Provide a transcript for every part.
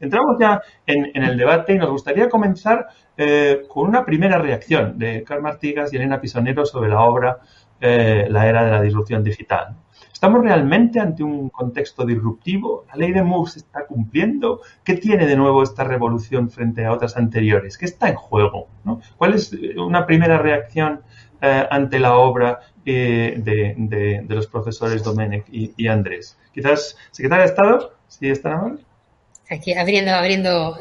Entramos ya en, el debate y nos gustaría comenzar eh, con una primera reacción de Carl Martigas y Elena Pisonero sobre la obra eh, La era de la disrupción digital. ¿Estamos realmente ante un contexto disruptivo? ¿La ley de Moore se está cumpliendo? ¿Qué tiene de nuevo esta revolución frente a otras anteriores? ¿Qué está en juego? ¿Cuál es eh, una primera reacción ante la obra de, los profesores Domenech y, Andrés? Quizás, secretaria de Estado, si están amables aquí abriendo, abriendo,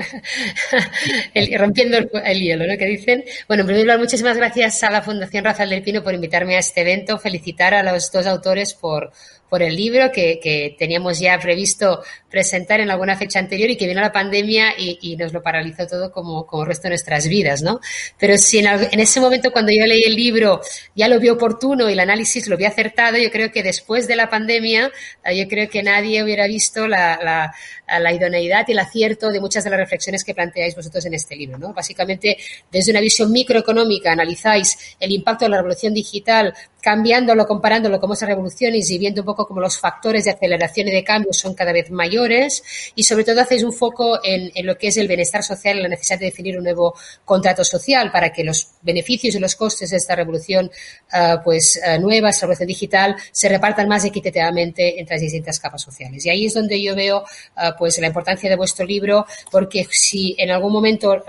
rompiendo el, hielo, ¿no? Que dicen. Bueno, en primer lugar, muchísimas gracias a la Fundación Rafael del Pino por invitarme a este evento. Felicitar a los dos autores por, por el libro que, que, teníamos ya previsto presentar en alguna fecha anterior y que vino la pandemia y, y nos lo paralizó todo como, como el resto de nuestras vidas, ¿no? Pero si en, ese momento cuando yo leí el libro ya lo vi oportuno y el análisis lo vi acertado, yo creo que después de la pandemia, eh, yo creo que nadie hubiera visto la, la, la idoneidad y el acierto de muchas de las reflexiones que planteáis vosotros en este libro, ¿no? Básicamente, desde una visión microeconómica analizáis el impacto de la revolución digital cambiándolo, comparándolo con esas revoluciones y viendo un poco cómo los factores de aceleración y de cambio son cada vez mayores y sobre todo hacéis un foco en, lo que es el bienestar social y la necesidad de definir un nuevo contrato social para que los beneficios y los costes de esta revolución uh, pues uh, nueva, esta revolución digital, se repartan más equitativamente entre las distintas capas sociales. Y ahí es donde yo veo uh, pues la importancia de vuestro libro porque si en algún momento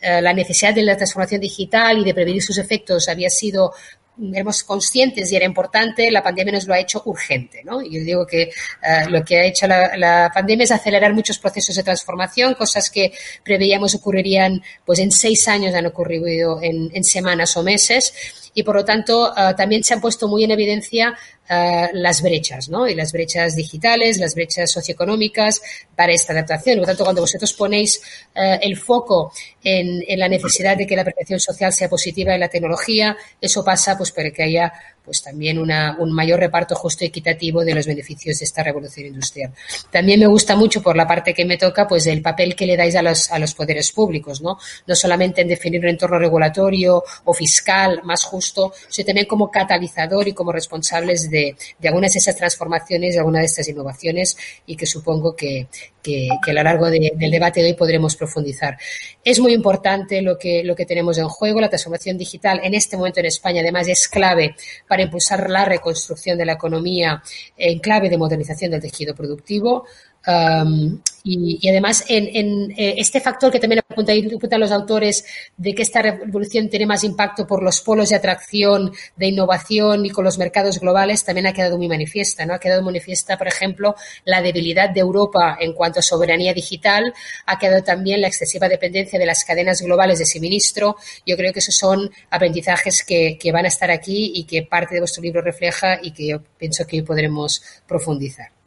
la necesidad de la transformación digital y de prevenir sus efectos había sido éramos conscientes y era importante, la pandemia nos lo ha hecho urgente, ¿no? Yo digo que uh, lo que ha hecho la, pandemia es acelerar muchos procesos de transformación, cosas que preveíamos ocurrirían pues en seis años han ocurrido en semanas o meses y por lo tanto uh, también se han puesto muy en evidencia uh, las brechas, ¿no? Y las brechas digitales, las brechas socioeconómicas para esta adaptación. Por lo tanto, cuando vosotros ponéis uh, el foco en, la necesidad de que la protección social sea positiva en la tecnología, eso pasa pues para que haya pues también un mayor reparto justo y equitativo de los beneficios de esta revolución industrial. También me gusta mucho, por la parte que me toca, pues el papel que le dais a los, a los poderes públicos, ¿no? No solamente en definir un entorno regulatorio o fiscal más justo, sino también como catalizador y como responsables de, algunas de esas transformaciones, de algunas de estas innovaciones y que supongo que, que, a lo largo de, del debate de hoy podremos profundizar. Es muy importante lo que, lo que tenemos en juego. La transformación digital en este momento en España, además, es clave para impulsar la reconstrucción de la economía en clave de modernización del tejido productivo. Y, y, además, en, en eh, este factor que también apuntan, apuntan los autores de que esta revolución tiene más impacto por los polos de atracción, de innovación y con los mercados globales, también ha quedado muy manifiesta. ¿no? Ha quedado manifiesta, por ejemplo, la debilidad de Europa en cuanto a soberanía digital, ha quedado también la excesiva dependencia de las cadenas globales de suministro. Yo creo que esos son aprendizajes que, que van a estar aquí y que parte de vuestro libro refleja y que yo pienso que hoy podremos profundizar.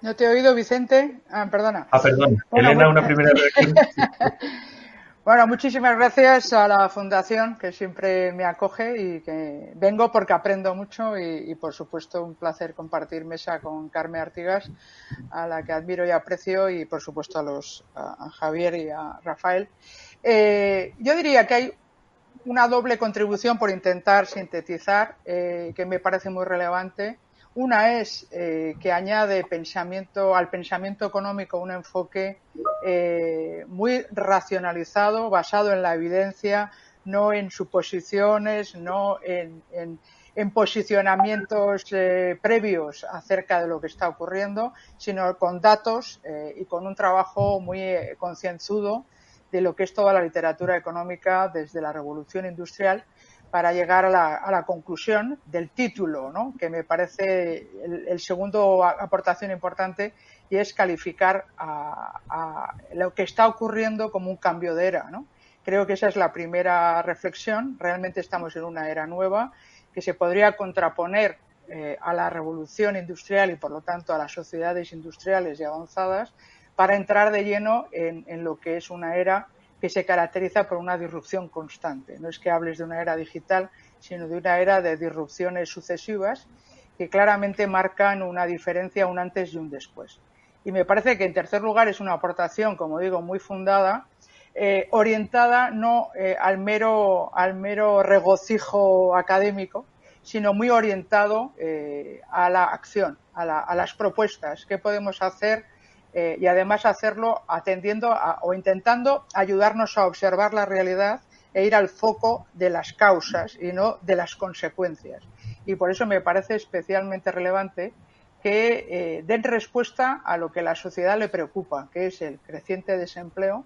No te he oído, Vicente. Ah, perdona. Ah, perdón. Bueno, Elena, una primera reacción. bueno, muchísimas gracias a la Fundación que siempre me acoge y que vengo porque aprendo mucho y, y por supuesto, un placer compartir mesa con Carmen Artigas, a la que admiro y aprecio, y por supuesto a, los, a Javier y a Rafael. Eh, yo diría que hay una doble contribución por intentar sintetizar, eh, que me parece muy relevante una es eh, que añade pensamiento, al pensamiento económico un enfoque eh, muy racionalizado, basado en la evidencia, no en suposiciones, no en, en, en posicionamientos eh, previos acerca de lo que está ocurriendo, sino con datos y con un trabajo muy concienzudo de lo que es toda la literatura económica desde la revolución industrial para llegar a la, conclusión del título, ¿no? que me parece el, segundo aportación importante y es calificar a, lo que está ocurriendo como un cambio de era. ¿no? Creo que esa es la primera reflexión. Realmente estamos en una era nueva que se podría contraponer eh, a la revolución industrial y, por lo tanto, a las sociedades industriales y avanzadas para entrar de lleno en lo que es una era que se caracteriza por una disrupción constante. No es que hables de una era digital, sino de una era de disrupciones sucesivas que claramente marcan una diferencia, un antes y un después. Y me parece que, en tercer lugar, es una aportación, como digo, muy fundada, eh, orientada no eh, al, mero, al mero regocijo académico, sino muy orientado eh, a la acción, a, a las propuestas. ¿Qué podemos hacer? Eh, y además hacerlo atendiendo o intentando ayudarnos a observar la realidad e ir al foco de las causas y no de las consecuencias. Y por eso me parece especialmente relevante que eh, den respuesta a lo que la sociedad le preocupa, que es el creciente desempleo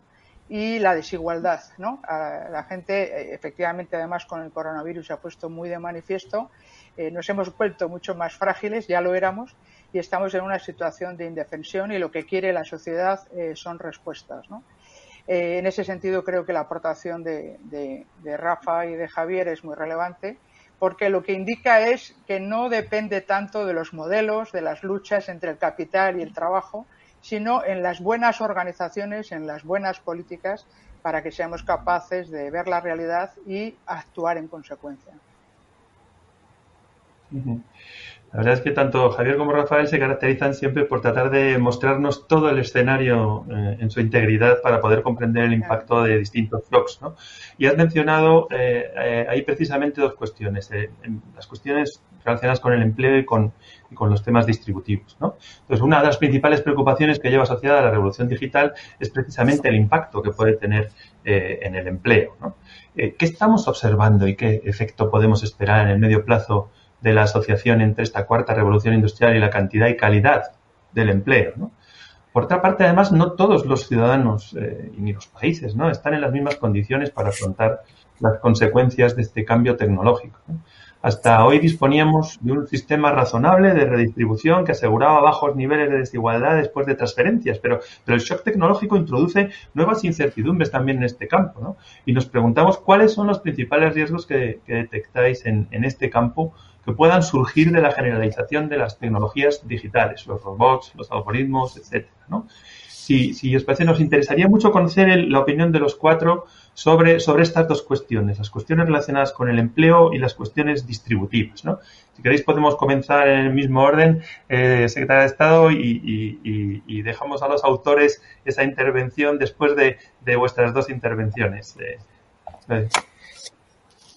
y la desigualdad. ¿no? la gente, eh, efectivamente, además con el coronavirus se ha puesto muy de manifiesto, nos hemos vuelto mucho más frágiles, ya lo éramos, y estamos en una situación de indefensión y lo que quiere la sociedad eh, son respuestas. Eh, en ese sentido creo que la aportación de, Rafa y de Javier es muy relevante porque lo que indica es que no depende tanto de los modelos, de las luchas entre el capital y el trabajo, sino en las buenas organizaciones, en las buenas políticas para que seamos capaces de ver la realidad y actuar en consecuencia. La verdad es que tanto Javier como Rafael se caracterizan siempre por tratar de mostrarnos todo el escenario eh, en su integridad para poder comprender el impacto de distintos shocks. ¿no? Y has mencionado eh, eh, ahí precisamente dos cuestiones, las cuestiones relacionadas con el empleo y con, los temas distributivos. ¿no? Entonces, una de las principales preocupaciones que lleva asociada a la revolución digital es precisamente el impacto que puede tener en el empleo. ¿no? ¿Qué estamos observando y qué efecto podemos esperar en el medio plazo? De la asociación entre esta cuarta revolución industrial y la cantidad y calidad del empleo. Por otra parte, además, no todos los ciudadanos eh, ni los países ¿no? están en las mismas condiciones para afrontar las consecuencias de este cambio tecnológico. Hasta hoy disponíamos de un sistema razonable de redistribución que aseguraba bajos niveles de desigualdad después de transferencias, pero, pero el shock tecnológico introduce nuevas incertidumbres también en este campo. Y nos preguntamos cuáles son los principales riesgos que, detectáis en este campo que puedan surgir de la generalización de las tecnologías digitales, los robots, los algoritmos, etcétera, ¿no? Si, si os parece, nos interesaría mucho conocer la opinión de los cuatro sobre, sobre estas dos cuestiones, las cuestiones relacionadas con el empleo y las cuestiones distributivas. ¿no? Si queréis podemos comenzar en el mismo orden, eh, secretaria de Estado, y, dejamos a los autores esa intervención después de, vuestras dos intervenciones. Eh,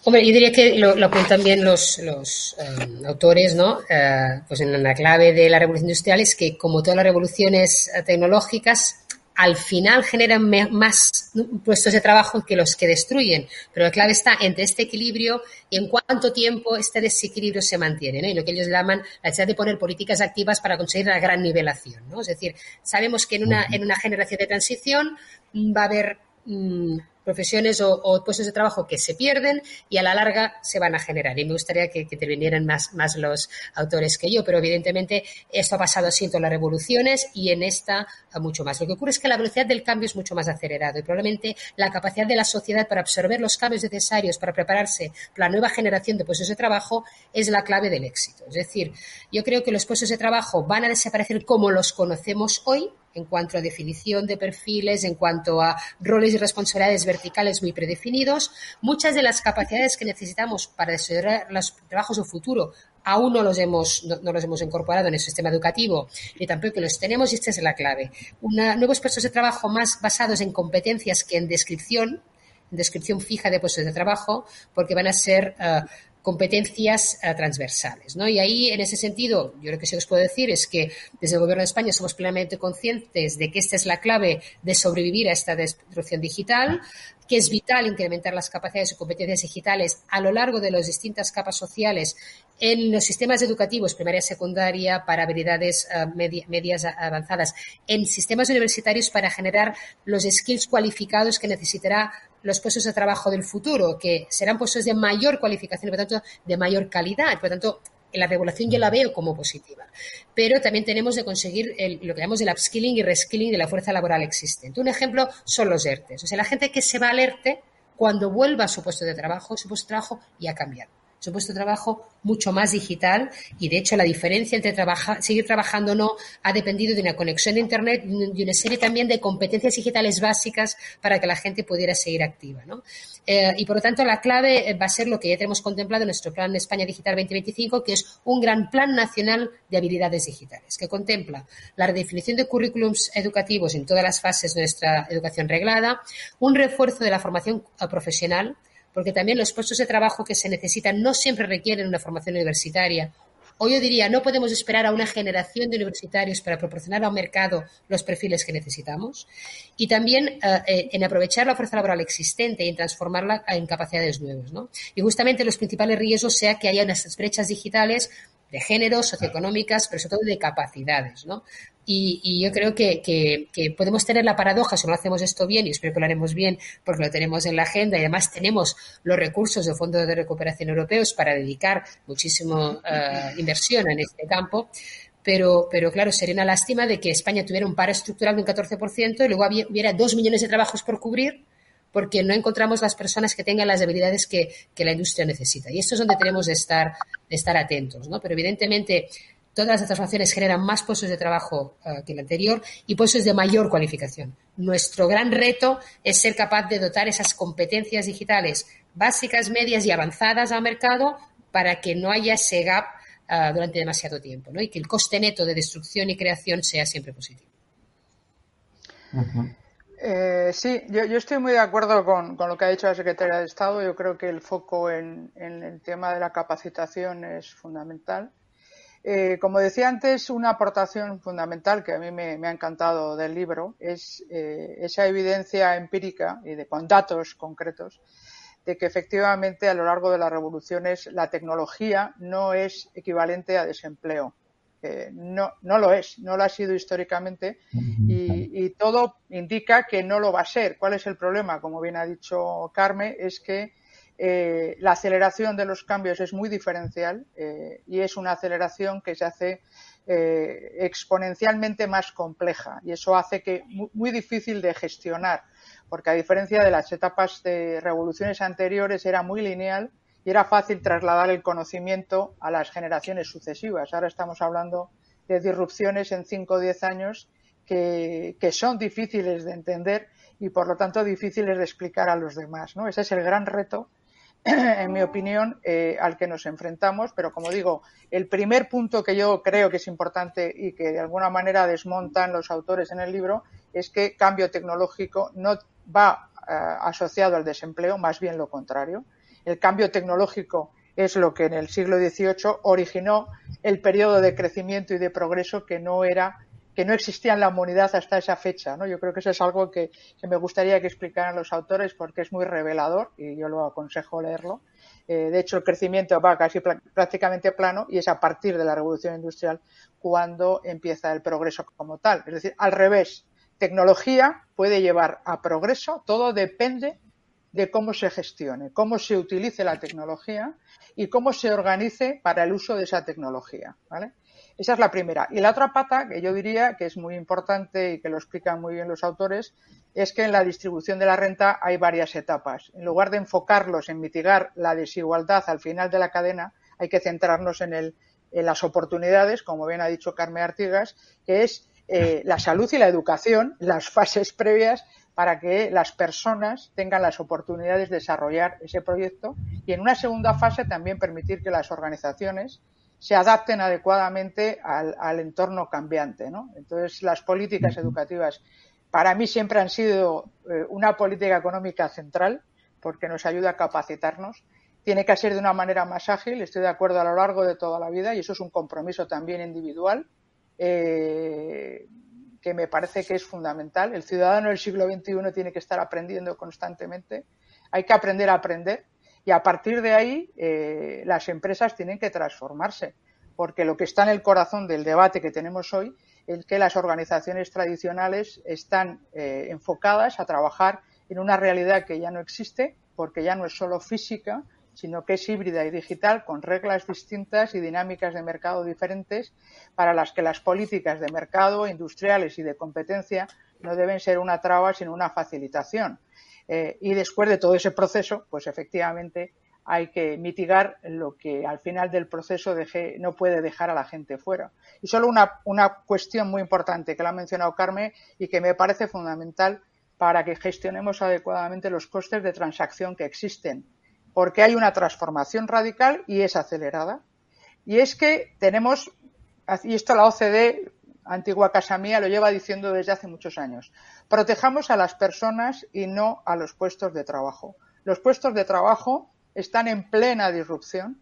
Hombre, yo diría que lo, lo apuntan bien los, los um, autores, ¿no? Uh, pues en la clave de la revolución industrial es que, como todas las revoluciones uh, tecnológicas, al final generan más puestos de trabajo que los que destruyen. Pero la clave está entre este equilibrio y en cuánto tiempo este desequilibrio se mantiene, ¿no? Y lo que ellos llaman la necesidad de poner políticas activas para conseguir la gran nivelación, ¿no? Es decir, sabemos que en una, en una generación de transición va a haber mm, profesiones o, puestos de trabajo que se pierden y a la larga se van a generar. Y me gustaría que, que intervinieran más, más los autores que yo, pero evidentemente esto ha pasado así en todas las revoluciones y en esta mucho más. Lo que ocurre es que la velocidad del cambio es mucho más acelerada y probablemente la capacidad de la sociedad para absorber los cambios necesarios para prepararse para la nueva generación de puestos de trabajo es la clave del éxito. Es decir, yo creo que los puestos de trabajo van a desaparecer como los conocemos hoy, en cuanto a definición de perfiles, en cuanto a roles y responsabilidades verticales muy predefinidos. Muchas de las capacidades que necesitamos para desarrollar los trabajos de futuro aún no los hemos, no, los hemos incorporado en el sistema educativo, ni tampoco los tenemos, y esta es la clave. nuevos puestos de trabajo más basados en competencias que en descripción, en descripción fija de puestos de trabajo, porque van a ser eh, competencias uh, transversales. ¿no? Y ahí, en ese sentido, yo lo que sí os puedo decir es que desde el Gobierno de España somos plenamente conscientes de que esta es la clave de sobrevivir a esta destrucción digital, que es vital incrementar las capacidades y competencias digitales a lo largo de las distintas capas sociales en los sistemas educativos, primaria, secundaria, para habilidades uh, medias avanzadas, en sistemas universitarios para generar los skills cualificados que necesitará los puestos de trabajo del futuro, que serán puestos de mayor cualificación y, por tanto, de mayor calidad. Por tanto, la regulación yo la veo como positiva. Pero también tenemos de conseguir lo que llamamos el upskilling y reskilling de la fuerza laboral existente. Un ejemplo son los ERTES. O sea, la gente que se va al ERTE, cuando vuelva a su puesto de trabajo, su puesto de trabajo ya ha cambiado su puesto de trabajo mucho más digital y de hecho la diferencia entre seguir trabajando o no ha dependido de una conexión de Internet y una serie también de competencias digitales básicas para que la gente pudiera seguir activa. Eh, y por lo tanto la clave eh, va a ser lo que ya tenemos contemplado en nuestro Plan España Digital 2025, que es un gran plan nacional de habilidades digitales, que contempla la redefinición de currículums educativos en todas las fases de nuestra educación reglada, un refuerzo de la formación profesional, porque también los puestos de trabajo que se necesitan no siempre requieren una formación universitaria. O yo diría, no podemos esperar a una generación de universitarios para proporcionar al mercado los perfiles que necesitamos. Y también eh, eh, en aprovechar la fuerza laboral existente y en transformarla en capacidades nuevas. Y justamente los principales riesgos sea que haya unas brechas digitales de género, socioeconómicas, pero sobre todo de capacidades, ¿no? Y, yo creo que, podemos tener la paradoja si no hacemos esto bien, y espero que lo haremos bien porque lo tenemos en la agenda y además tenemos los recursos del Fondo de Recuperación Europeos para dedicar muchísima eh, inversión en este campo. Pero, pero claro, sería una lástima de que España tuviera un paro estructural de un 14% y luego hubiera dos millones de trabajos por cubrir porque no encontramos las personas que tengan las habilidades que, la industria necesita. Y esto es donde tenemos de estar, de estar atentos, ¿no? Pero evidentemente todas las transformaciones generan más puestos de trabajo eh, que el anterior y puestos de mayor cualificación. Nuestro gran reto es ser capaz de dotar esas competencias digitales básicas, medias y avanzadas al mercado para que no haya ese gap eh, durante demasiado tiempo y que el coste neto de destrucción y creación sea siempre positivo. Eh, sí, yo, estoy muy de acuerdo con, lo que ha dicho la secretaria de Estado. Yo creo que el foco en el tema de la capacitación es fundamental. Eh, como decía antes, una aportación fundamental que a mí me, ha encantado del libro es eh, esa evidencia empírica y de, con datos concretos de que efectivamente a lo largo de las revoluciones la tecnología no es equivalente a desempleo. Eh, no, no lo es, no lo ha sido históricamente y, y, todo indica que no lo va a ser. ¿Cuál es el problema? Como bien ha dicho Carmen, es que eh, la aceleración de los cambios es muy diferencial eh, y es una aceleración que se hace exponencialmente más compleja y eso hace que muy, muy, difícil de gestionar porque a diferencia de las etapas de revoluciones anteriores era muy lineal y era fácil trasladar el conocimiento a las generaciones sucesivas. Ahora estamos hablando de disrupciones en 5 o 10 años que, son difíciles de entender y por lo tanto difíciles de explicar a los demás. Ese es el gran reto en mi opinión, eh, al que nos enfrentamos. Pero, como digo, el primer punto que yo creo que es importante y que de alguna manera desmontan los autores en el libro es que cambio tecnológico no va eh, asociado al desempleo, más bien lo contrario. El cambio tecnológico es lo que en el siglo XVIII originó el periodo de crecimiento y de progreso que no era que no existía en la humanidad hasta esa fecha. ¿no? Yo creo que eso es algo que, me gustaría que explicaran los autores porque es muy revelador y yo lo aconsejo leerlo. Eh, de hecho, el crecimiento va casi prácticamente plano y es a partir de la revolución industrial cuando empieza el progreso como tal. Es decir, al revés, tecnología puede llevar a progreso, todo depende de cómo se gestione, cómo se utilice la tecnología y cómo se organice para el uso de esa tecnología. ¿vale? Esa es la primera. Y la otra pata, que yo diría que es muy importante y que lo explican muy bien los autores, es que en la distribución de la renta hay varias etapas. En lugar de enfocarlos en mitigar la desigualdad al final de la cadena, hay que centrarnos en, el, en las oportunidades, como bien ha dicho Carmen Artigas, que es eh, la salud y la educación, las fases previas para que las personas tengan las oportunidades de desarrollar ese proyecto y en una segunda fase también permitir que las organizaciones se adapten adecuadamente al, entorno cambiante. ¿no? Entonces, las políticas educativas para mí siempre han sido eh, una política económica central porque nos ayuda a capacitarnos. Tiene que ser de una manera más ágil, estoy de acuerdo a lo largo de toda la vida y eso es un compromiso también individual eh, que me parece que es fundamental. El ciudadano del siglo XXI tiene que estar aprendiendo constantemente. Hay que aprender a aprender y a partir de ahí, eh, las empresas tienen que transformarse, porque lo que está en el corazón del debate que tenemos hoy es que las organizaciones tradicionales están eh, enfocadas a trabajar en una realidad que ya no existe, porque ya no es solo física, sino que es híbrida y digital, con reglas distintas y dinámicas de mercado diferentes, para las que las políticas de mercado, industriales y de competencia no deben ser una traba, sino una facilitación. Eh, y después de todo ese proceso, pues efectivamente hay que mitigar lo que al final del proceso deje, no puede dejar a la gente fuera. Y solo una, una cuestión muy importante que la ha mencionado Carmen y que me parece fundamental para que gestionemos adecuadamente los costes de transacción que existen porque hay una transformación radical y es acelerada. Y es que tenemos, y esto la OCDE, antigua casa mía, lo lleva diciendo desde hace muchos años, protejamos a las personas y no a los puestos de trabajo. Los puestos de trabajo están en plena disrupción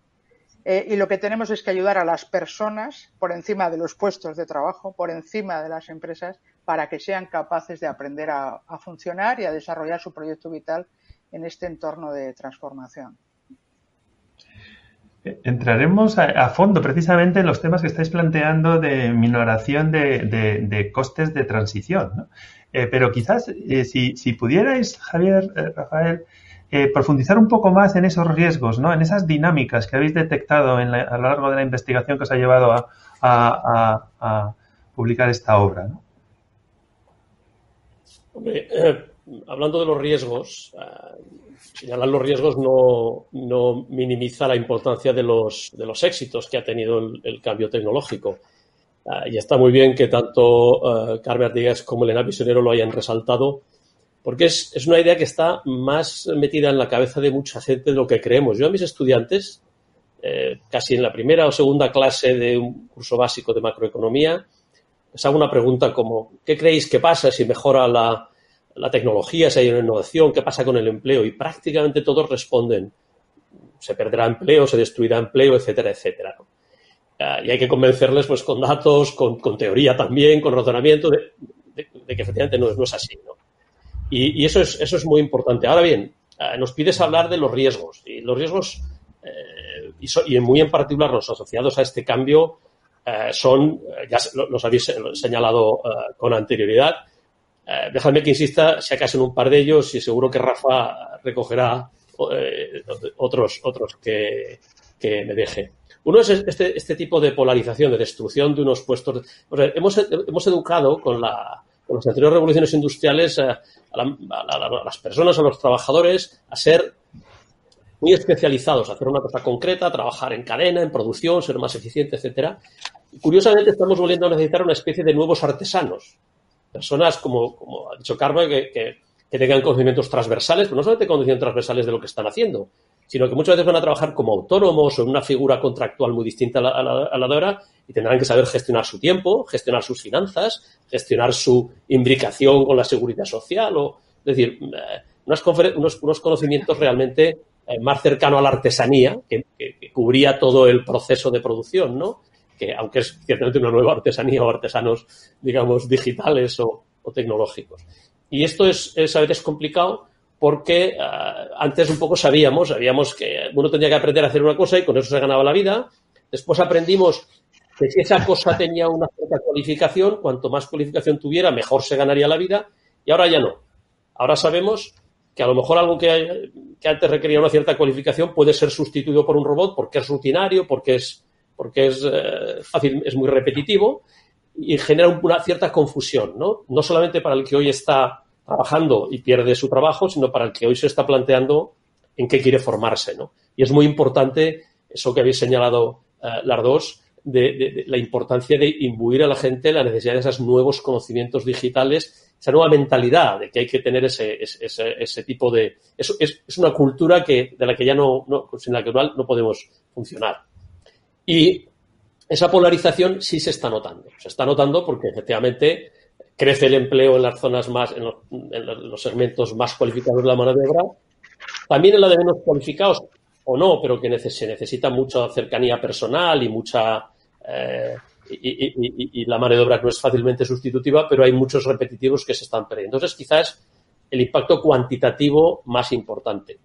eh, y lo que tenemos es que ayudar a las personas por encima de los puestos de trabajo, por encima de las empresas, para que sean capaces de aprender a funcionar y a desarrollar su proyecto vital en este entorno de transformación. Entraremos a, fondo precisamente en los temas que estáis planteando de minoración de, costes de transición. Eh, pero quizás eh, si, pudierais, Javier, eh, Rafael, profundizar un poco más en esos riesgos, ¿no? en esas dinámicas que habéis detectado a lo largo de la investigación que os ha llevado a, publicar esta obra. ¿no? Hablando de los riesgos, eh, señalar los riesgos no, minimiza la importancia de los, de los éxitos que ha tenido el, cambio tecnológico. Eh, y está muy bien que tanto uh, Carmen Artigas como Elena Pisonero lo hayan resaltado, porque es, una idea que está más metida en la cabeza de mucha gente de lo que creemos. Yo a mis estudiantes, casi en la primera o segunda clase de un curso básico de macroeconomía, les hago una pregunta como, ¿qué creéis que pasa si mejora la, la tecnología, si hay una innovación, qué pasa con el empleo y prácticamente todos responden, se perderá empleo, se destruirá empleo, etcétera, etcétera. Ah, y hay que convencerles pues con datos, con, teoría también, con razonamiento, de, que efectivamente no, es así. ¿no? Y, eso, es, eso es muy importante. Ahora bien, ah, nos pides hablar de los riesgos. Y los riesgos, eh, y, muy en particular los asociados a este cambio, eh, son, ya los habéis señalado eh, con anterioridad, eh, déjame que insista, si acaso en un par de ellos y seguro que Rafa recogerá eh, otros, otros que, me deje. Uno es este, este, tipo de polarización, de destrucción de unos puestos. hemos, hemos, educado con, la, con las anteriores revoluciones industriales a, las personas, a los trabajadores, a ser muy especializados, a hacer una cosa concreta, trabajar en cadena, en producción, ser más eficiente, etcétera. Curiosamente, estamos volviendo a necesitar una especie de nuevos artesanos, personas, como, como ha dicho Carmen, que, que, tengan conocimientos transversales, pero no solamente conocimientos transversales de lo que están haciendo, sino que muchas veces van a trabajar como autónomos o en una figura contractual muy distinta a la, a la, de ahora y tendrán que saber gestionar su tiempo, gestionar sus finanzas, gestionar su imbricación con la seguridad social, o, es decir, eh, unos, unos, conocimientos realmente eh, más cercanos a la artesanía, que, que, cubría todo el proceso de producción, ¿no? Que aunque es ciertamente una nueva artesanía o artesanos, digamos, digitales o, tecnológicos. Y esto es, a veces complicado porque ah, antes un poco sabíamos, sabíamos que uno tenía que aprender a hacer una cosa y con eso se ganaba la vida. Después aprendimos que si esa cosa tenía una cierta cualificación, cuanto más cualificación tuviera, mejor se ganaría la vida. Y ahora ya no. Ahora sabemos que a lo mejor algo que, que antes requería una cierta cualificación puede ser sustituido por un robot porque es rutinario, porque es porque es eh, fácil, es muy repetitivo y genera una cierta confusión, ¿no? No solamente para el que hoy está trabajando y pierde su trabajo, sino para el que hoy se está planteando en qué quiere formarse, ¿no? Y es muy importante eso que habéis señalado eh, las dos, de, la importancia de imbuir a la gente la necesidad de esos nuevos conocimientos digitales, esa nueva mentalidad de que hay que tener ese, ese, ese tipo de... Es, es, una cultura que, de la que ya no, no, sin la que no podemos funcionar. Y esa polarización sí se está notando. Se está notando porque efectivamente crece el empleo en las zonas más, en los, segmentos más cualificados de la mano de obra. También en la de menos cualificados, o no, pero que se necesita mucha cercanía personal y mucha. Eh, y, la mano de obra no es fácilmente sustitutiva, pero hay muchos repetitivos que se están perdiendo. Entonces, quizás el impacto cuantitativo más importante.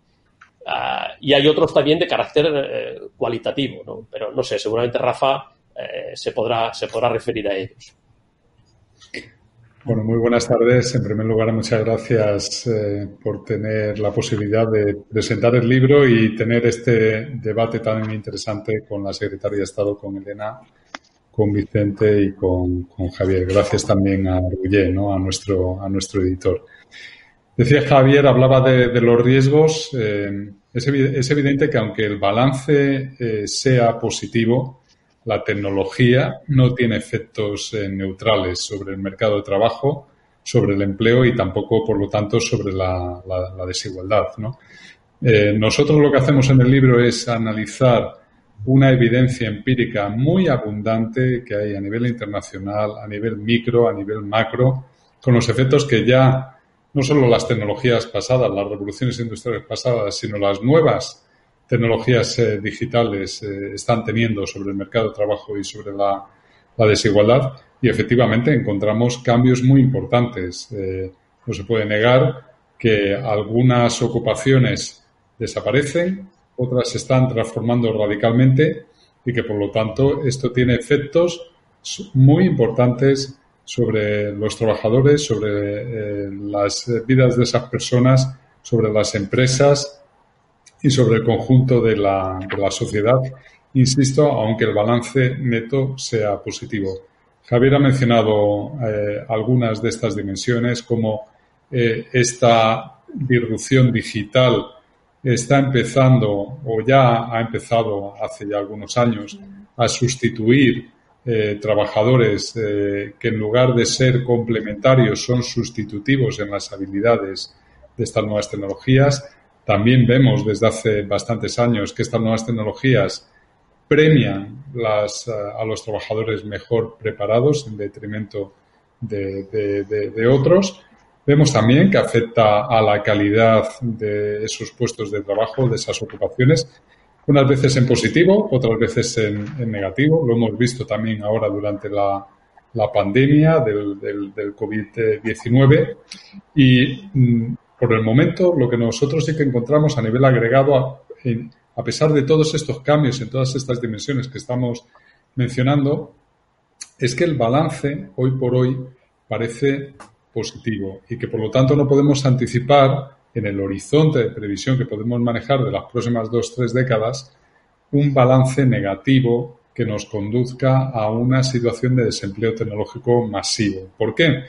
Ah, y hay otros también de carácter eh, cualitativo, ¿no? Pero no sé, seguramente Rafa eh, se, podrá, se podrá referir a ellos. Bueno, muy buenas tardes. En primer lugar, muchas gracias eh, por tener la posibilidad de presentar el libro y tener este debate tan interesante con la Secretaria de Estado, con Elena, con Vicente y con, Javier. Gracias también a Rullé, ¿no? a, nuestro, a nuestro editor. Decía Javier, hablaba de, los riesgos. Eh, es, evidente que aunque el balance eh, sea positivo, la tecnología no tiene efectos eh, neutrales sobre el mercado de trabajo, sobre el empleo y tampoco, por lo tanto, sobre la, desigualdad. Nosotros lo que hacemos en el libro es analizar una evidencia empírica muy abundante que hay a nivel internacional, a nivel micro, a nivel macro, con los efectos que ya no solo las tecnologías pasadas, las revoluciones industriales pasadas, sino las nuevas tecnologías eh, digitales eh, están teniendo sobre el mercado de trabajo y sobre la, desigualdad y efectivamente encontramos cambios muy importantes. Eh, no se puede negar que algunas ocupaciones desaparecen, otras se están transformando radicalmente y que por lo tanto esto tiene efectos muy importantes sobre los trabajadores, sobre las vidas de esas personas, sobre las empresas y sobre el conjunto de la, de la sociedad, insisto, aunque el balance neto sea positivo. Javier ha mencionado eh, algunas de estas dimensiones, como eh, esta disrupción digital está empezando o ya ha empezado hace ya algunos años a sustituir eh, trabajadores que en lugar de ser complementarios son sustitutivos en las habilidades de estas nuevas tecnologías también vemos desde hace bastantes años que estas nuevas tecnologías premian eh, a los trabajadores mejor preparados en detrimento de, otros. Vemos también que afecta a la calidad de esos puestos de trabajo, de esas ocupaciones, unas veces en positivo, otras veces en, negativo. Lo hemos visto también ahora durante la, pandemia del, del, del COVID-19 y mm, por el momento, lo que nosotros sí que encontramos a nivel agregado, a, pesar de todos estos cambios en todas estas dimensiones que estamos mencionando, es que el balance hoy por hoy parece positivo y que por lo tanto no podemos anticipar en el horizonte de previsión que podemos manejar de las próximas dos, tres décadas un balance negativo que nos conduzca a una situación de desempleo tecnológico masivo. ¿Por qué?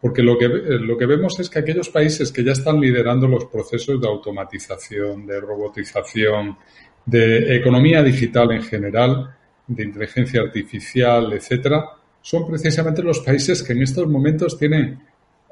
Porque lo que, lo que vemos es que aquellos países que ya están liderando los procesos de automatización, de robotización, de economía digital en general, de inteligencia artificial, etcétera, son precisamente los países que en estos momentos tienen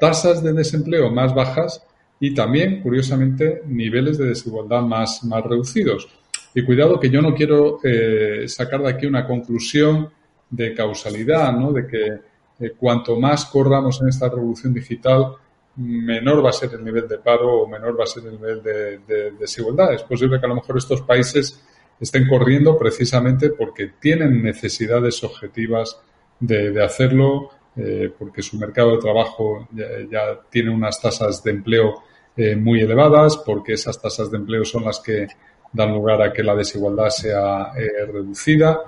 tasas de desempleo más bajas y también, curiosamente, niveles de desigualdad más, más reducidos. Y cuidado que yo no quiero eh, sacar de aquí una conclusión de causalidad, ¿no? De que eh, cuanto más corramos en esta revolución digital, menor va a ser el nivel de paro o menor va a ser el nivel de, desigualdad. Es posible que a lo mejor estos países estén corriendo precisamente porque tienen necesidades objetivas de, hacerlo, eh, porque su mercado de trabajo ya, tiene unas tasas de empleo eh, muy elevadas, porque esas tasas de empleo son las que dan lugar a que la desigualdad sea reducida.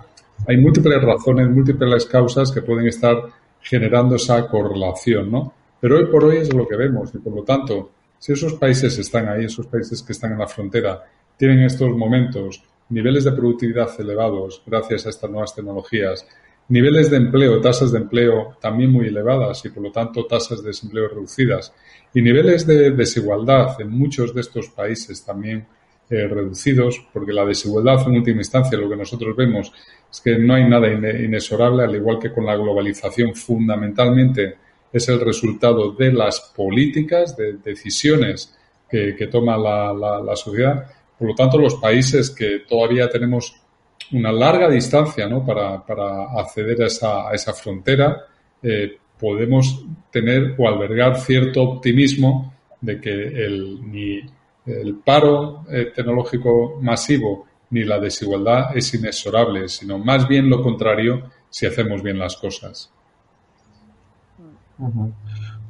Hay múltiples razones, múltiples causas que pueden estar generando esa correlación, ¿no? Pero hoy por hoy es lo que vemos y por lo tanto, si esos países están ahí, esos países que están en la frontera, tienen en estos momentos niveles de productividad elevados gracias a estas nuevas tecnologías, niveles de empleo, tasas de empleo también muy elevadas y por lo tanto tasas de desempleo reducidas y niveles de desigualdad en muchos de estos países también eh, reducidos, porque la desigualdad en última instancia, lo que nosotros vemos es que no hay nada inexorable, al igual que con la globalización, fundamentalmente es el resultado de las políticas, de decisiones que, toma la, sociedad. Por lo tanto, los países que todavía tenemos una larga distancia ¿no? para, acceder a esa, a esa frontera, eh, podemos tener o albergar cierto optimismo de que el, ni el paro eh, tecnológico masivo ni la desigualdad es inexorable, sino más bien lo contrario si hacemos bien las cosas.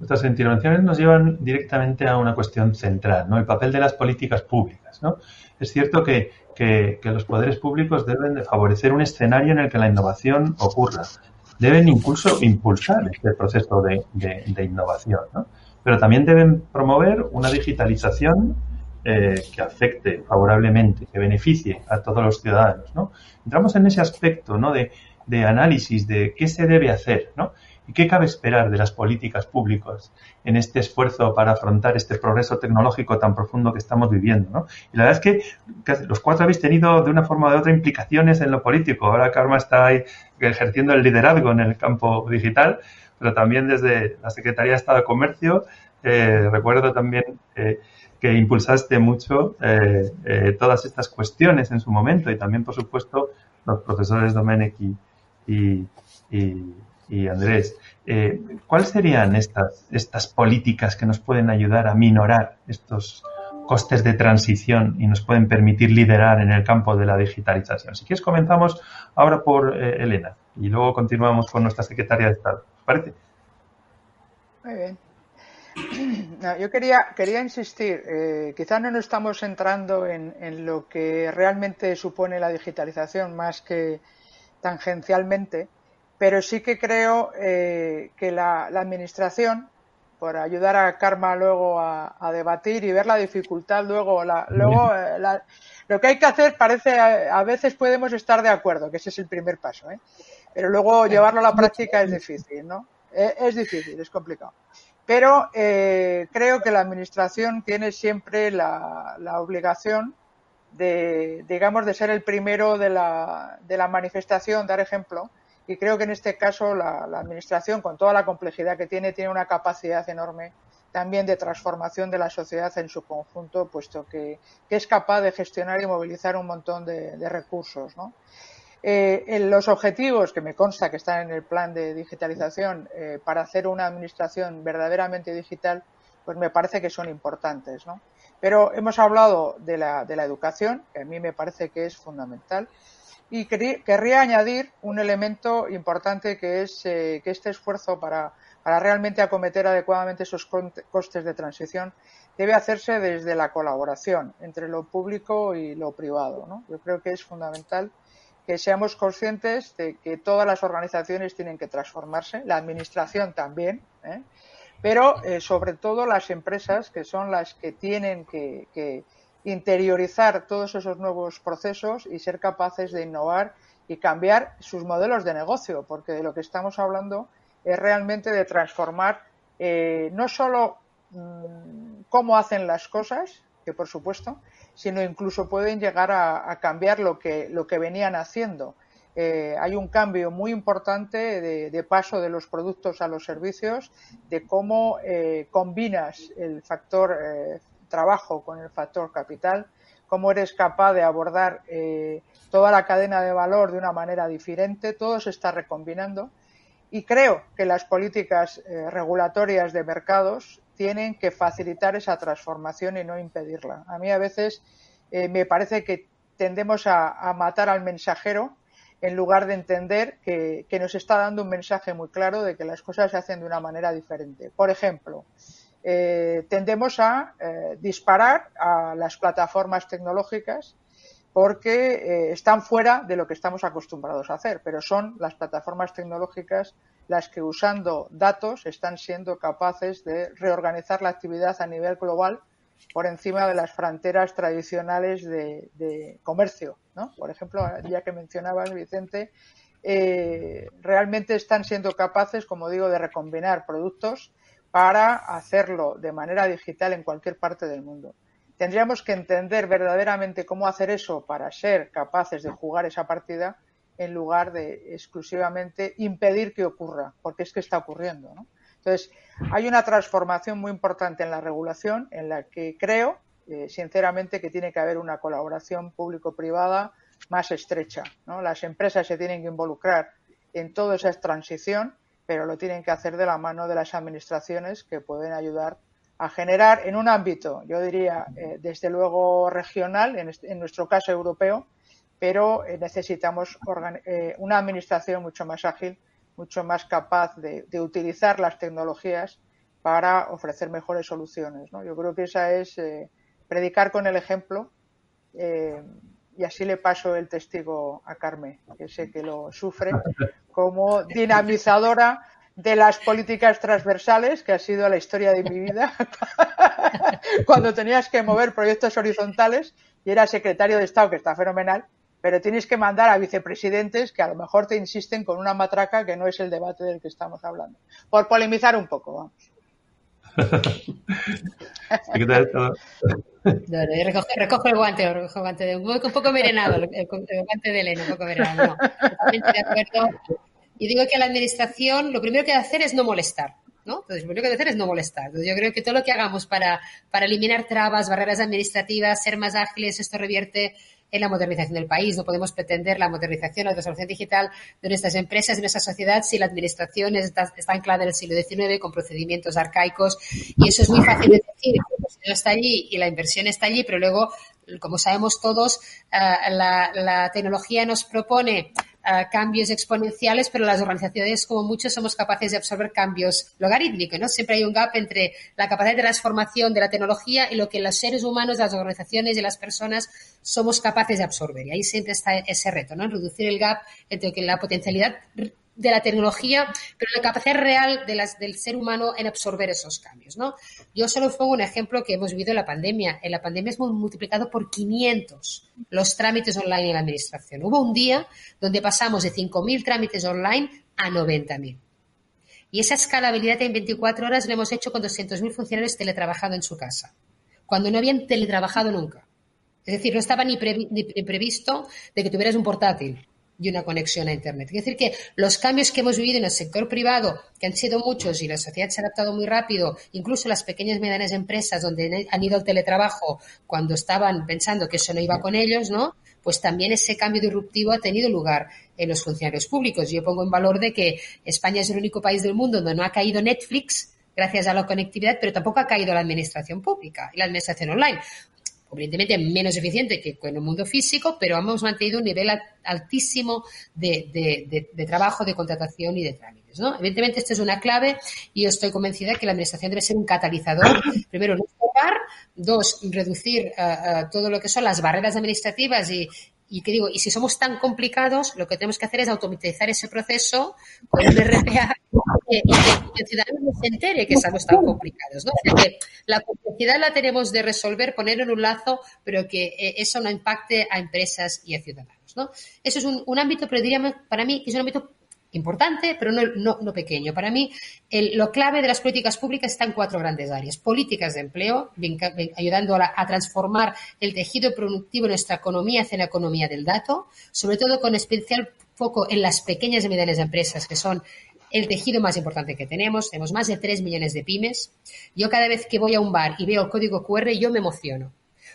Nuestras intervenciones nos llevan directamente a una cuestión central, ¿no? El papel de las políticas públicas, ¿no? Es cierto que, que, los poderes públicos deben de favorecer un escenario en el que la innovación ocurra. deben incluso impulsar este proceso de, innovación, pero también deben promover una digitalización eh, que afecte favorablemente, que beneficie a todos los ciudadanos. ¿no? Entramos en ese aspecto ¿no? de, de análisis de qué se debe hacer. ¿no? ¿Y qué cabe esperar de las políticas públicas en este esfuerzo para afrontar este progreso tecnológico tan profundo que estamos viviendo? ¿no? Y la verdad es que los cuatro habéis tenido de una forma de otra implicaciones en lo político. Ahora Karma está ahí ejerciendo el liderazgo en el campo digital, pero también desde la Secretaría de Estado de Comercio. Eh, recuerdo también eh, que impulsaste mucho eh, todas estas cuestiones en su momento y también, por supuesto, los profesores Domenech y Andrés, eh, ¿cuáles serían estas, estas políticas que nos pueden ayudar a minorar estos costes de transición y nos pueden permitir liderar en el campo de la digitalización? Si quieres, comenzamos ahora por eh, Elena y luego continuamos con nuestra secretaria de Estado. ¿Os parece? Muy bien. yo quería, quería insistir, eh, quizá no nos estamos entrando en, en, lo que realmente supone la digitalización más que tangencialmente, pero sí que creo eh, que la, Administración, por ayudar a Karma luego a, debatir y ver la dificultad luego, luego eh, lo que hay que hacer parece, a, veces podemos estar de acuerdo, que ese es el primer paso, ¿eh? pero luego llevarlo a la práctica es difícil, ¿no? Es, difícil, es complicado. Pero creo que la Administración tiene siempre la, la obligación de, digamos, de ser el primero de la, de la manifestación, dar ejemplo, y creo que en este caso la, Administración, con toda la complejidad que tiene, tiene una capacidad enorme también de transformación de la sociedad en su conjunto, puesto que, es capaz de gestionar y movilizar un montón de, recursos. Eh, en los objetivos que me consta que están en el plan de digitalización eh, para hacer una administración verdaderamente digital, pues me parece que son importantes. Pero hemos hablado de la, de la educación, que a mí me parece que es fundamental. Y querría añadir un elemento importante que es eh, que este esfuerzo para, realmente acometer adecuadamente esos costes de transición debe hacerse desde la colaboración entre lo público y lo privado. Yo creo que es fundamental que seamos conscientes de que todas las organizaciones tienen que transformarse, la administración también, ¿eh? pero eh, sobre todo las empresas que son las que tienen que interiorizar todos esos nuevos procesos y ser capaces de innovar y cambiar sus modelos de negocio, porque de lo que estamos hablando es realmente de transformar eh, no solo mm, cómo hacen las cosas, que por supuesto, sino incluso pueden llegar a, cambiar lo que, lo que venían haciendo. Eh, hay un cambio muy importante de, paso de los productos a los servicios, de cómo eh, combinas el factor trabajo con el factor capital, cómo eres capaz de abordar eh, toda la cadena de valor de una manera diferente, todo se está recombinando y creo que las políticas eh, regulatorias de mercados tienen que facilitar esa transformación y no impedirla. A mí a veces eh, me parece que tendemos a, matar al mensajero en lugar de entender que, que, nos está dando un mensaje muy claro de que las cosas se hacen de una manera diferente. Por ejemplo, eh, tendemos a eh, disparar a las plataformas tecnológicas porque eh, están fuera de lo que estamos acostumbrados a hacer, pero son las plataformas tecnológicas las que usando datos están siendo capaces de reorganizar la actividad a nivel global por encima de las fronteras tradicionales de, comercio. ¿no? Por ejemplo, ya que mencionabas, Vicente, realmente están siendo capaces, como digo, de recombinar productos para hacerlo de manera digital en cualquier parte del mundo. Tendríamos que entender verdaderamente cómo hacer eso para ser capaces de jugar esa partida en lugar de exclusivamente impedir que ocurra, porque es que está ocurriendo. Entonces, hay una transformación muy importante en la regulación en la que creo, eh, sinceramente, que tiene que haber una colaboración público-privada más estrecha. Las empresas se tienen que involucrar en toda esa transición pero lo tienen que hacer de la mano de las administraciones que pueden ayudar a generar en un ámbito, yo diría, eh, desde luego regional, en, nuestro caso europeo, pero eh, necesitamos eh, una administración mucho más ágil, mucho más capaz de, utilizar las tecnologías para ofrecer mejores soluciones. Yo creo que esa es predicar con el ejemplo y así le paso el testigo a Carmen, que sé que lo sufre, como dinamizadora de las políticas transversales, que ha sido la historia de mi vida, cuando tenías que mover proyectos horizontales y era secretario de Estado, que está fenomenal, pero tienes que mandar a vicepresidentes que a lo mejor te insisten con una matraca que no es el debate del que estamos hablando. Por polemizar un poco, vamos. recojo, el guante, recojo el guante de un, poco merenado, el, guante de Elena, un poco merenado. de acuerdo. Y digo que la administración lo primero que hay que hacer es no molestar. ¿no? Entonces, lo primero que hay que hacer es no molestar. Entonces, yo creo que todo lo que hagamos para, para eliminar trabas, barreras administrativas, ser más ágiles, esto revierte en la modernización del país. No podemos pretender la modernización, la transformación digital de nuestras empresas, de nuestra sociedad, si la administración está, anclada en el siglo XIX con procedimientos arcaicos. Y eso es muy fácil de decir. La está allí y la inversión está allí, pero luego, como sabemos todos, eh, la tecnología nos propone cambios exponenciales, pero las organizaciones, como muchos, somos capaces de absorber cambios logarítmicos, ¿no? Siempre hay un gap entre la capacidad de transformación de la tecnología y lo que los seres humanos, las organizaciones y las personas somos capaces de absorber. Y ahí siempre está ese reto, ¿no? Reducir el gap entre la potencialidad de la tecnología, pero la capacidad real de las, del ser humano en absorber esos cambios, ¿no? Yo solo pongo un ejemplo que hemos vivido en la pandemia. En la pandemia hemos multiplicado por 500 los trámites online en la administración. Hubo un día donde pasamos de 5.000 trámites online a 90.000. Y esa escalabilidad en 24 horas la hemos hecho con 200.000 funcionarios teletrabajando en su casa, cuando no habían teletrabajado nunca. Es decir, no estaba ni, ni previsto de que tuvieras un portátil y una conexión a Internet. Es decir, que los cambios que hemos vivido en el sector privado, que han sido muchos y la sociedad se ha adaptado muy rápido, incluso las pequeñas y medianas empresas donde han ido al teletrabajo cuando estaban pensando que eso no iba con ellos, ¿no? Pues también ese cambio disruptivo ha tenido lugar en los funcionarios públicos. Yo pongo en valor de que España es el único país del mundo donde no ha caído Netflix, gracias a la conectividad, pero tampoco ha caído la administración pública y la administración online evidentemente menos eficiente que en el mundo físico, pero hemos mantenido un nivel altísimo de, trabajo, de contratación y de trámites. ¿no? Evidentemente, esta es una clave y yo estoy convencida que la Administración debe ser un catalizador. Primero, no. Dos, reducir eh, eh, todo lo que son las barreras administrativas y, y que digo, y si somos tan complicados, lo que tenemos que hacer es automatizar ese proceso con un RPA y que el ciudadano se entere que estamos tan complicados. ¿no? que la complejidad la tenemos de resolver, poner en un lazo, pero que eh, eso no impacte a empresas y a ciudadanos. ¿no? Eso es un, un ámbito, pero diríamos para mí que es un ámbito importante, pero no, no, pequeño. Para mí, lo clave de las políticas públicas está en cuatro grandes áreas. Políticas de empleo, ayudando a, transformar el tejido productivo de nuestra economía hacia la economía del dato, sobre todo con especial foco en las pequeñas y medianas empresas, que son el tejido más importante que tenemos. Tenemos más de tres millones de pymes. Yo cada vez que voy a un bar y veo el código QR, yo me emociono.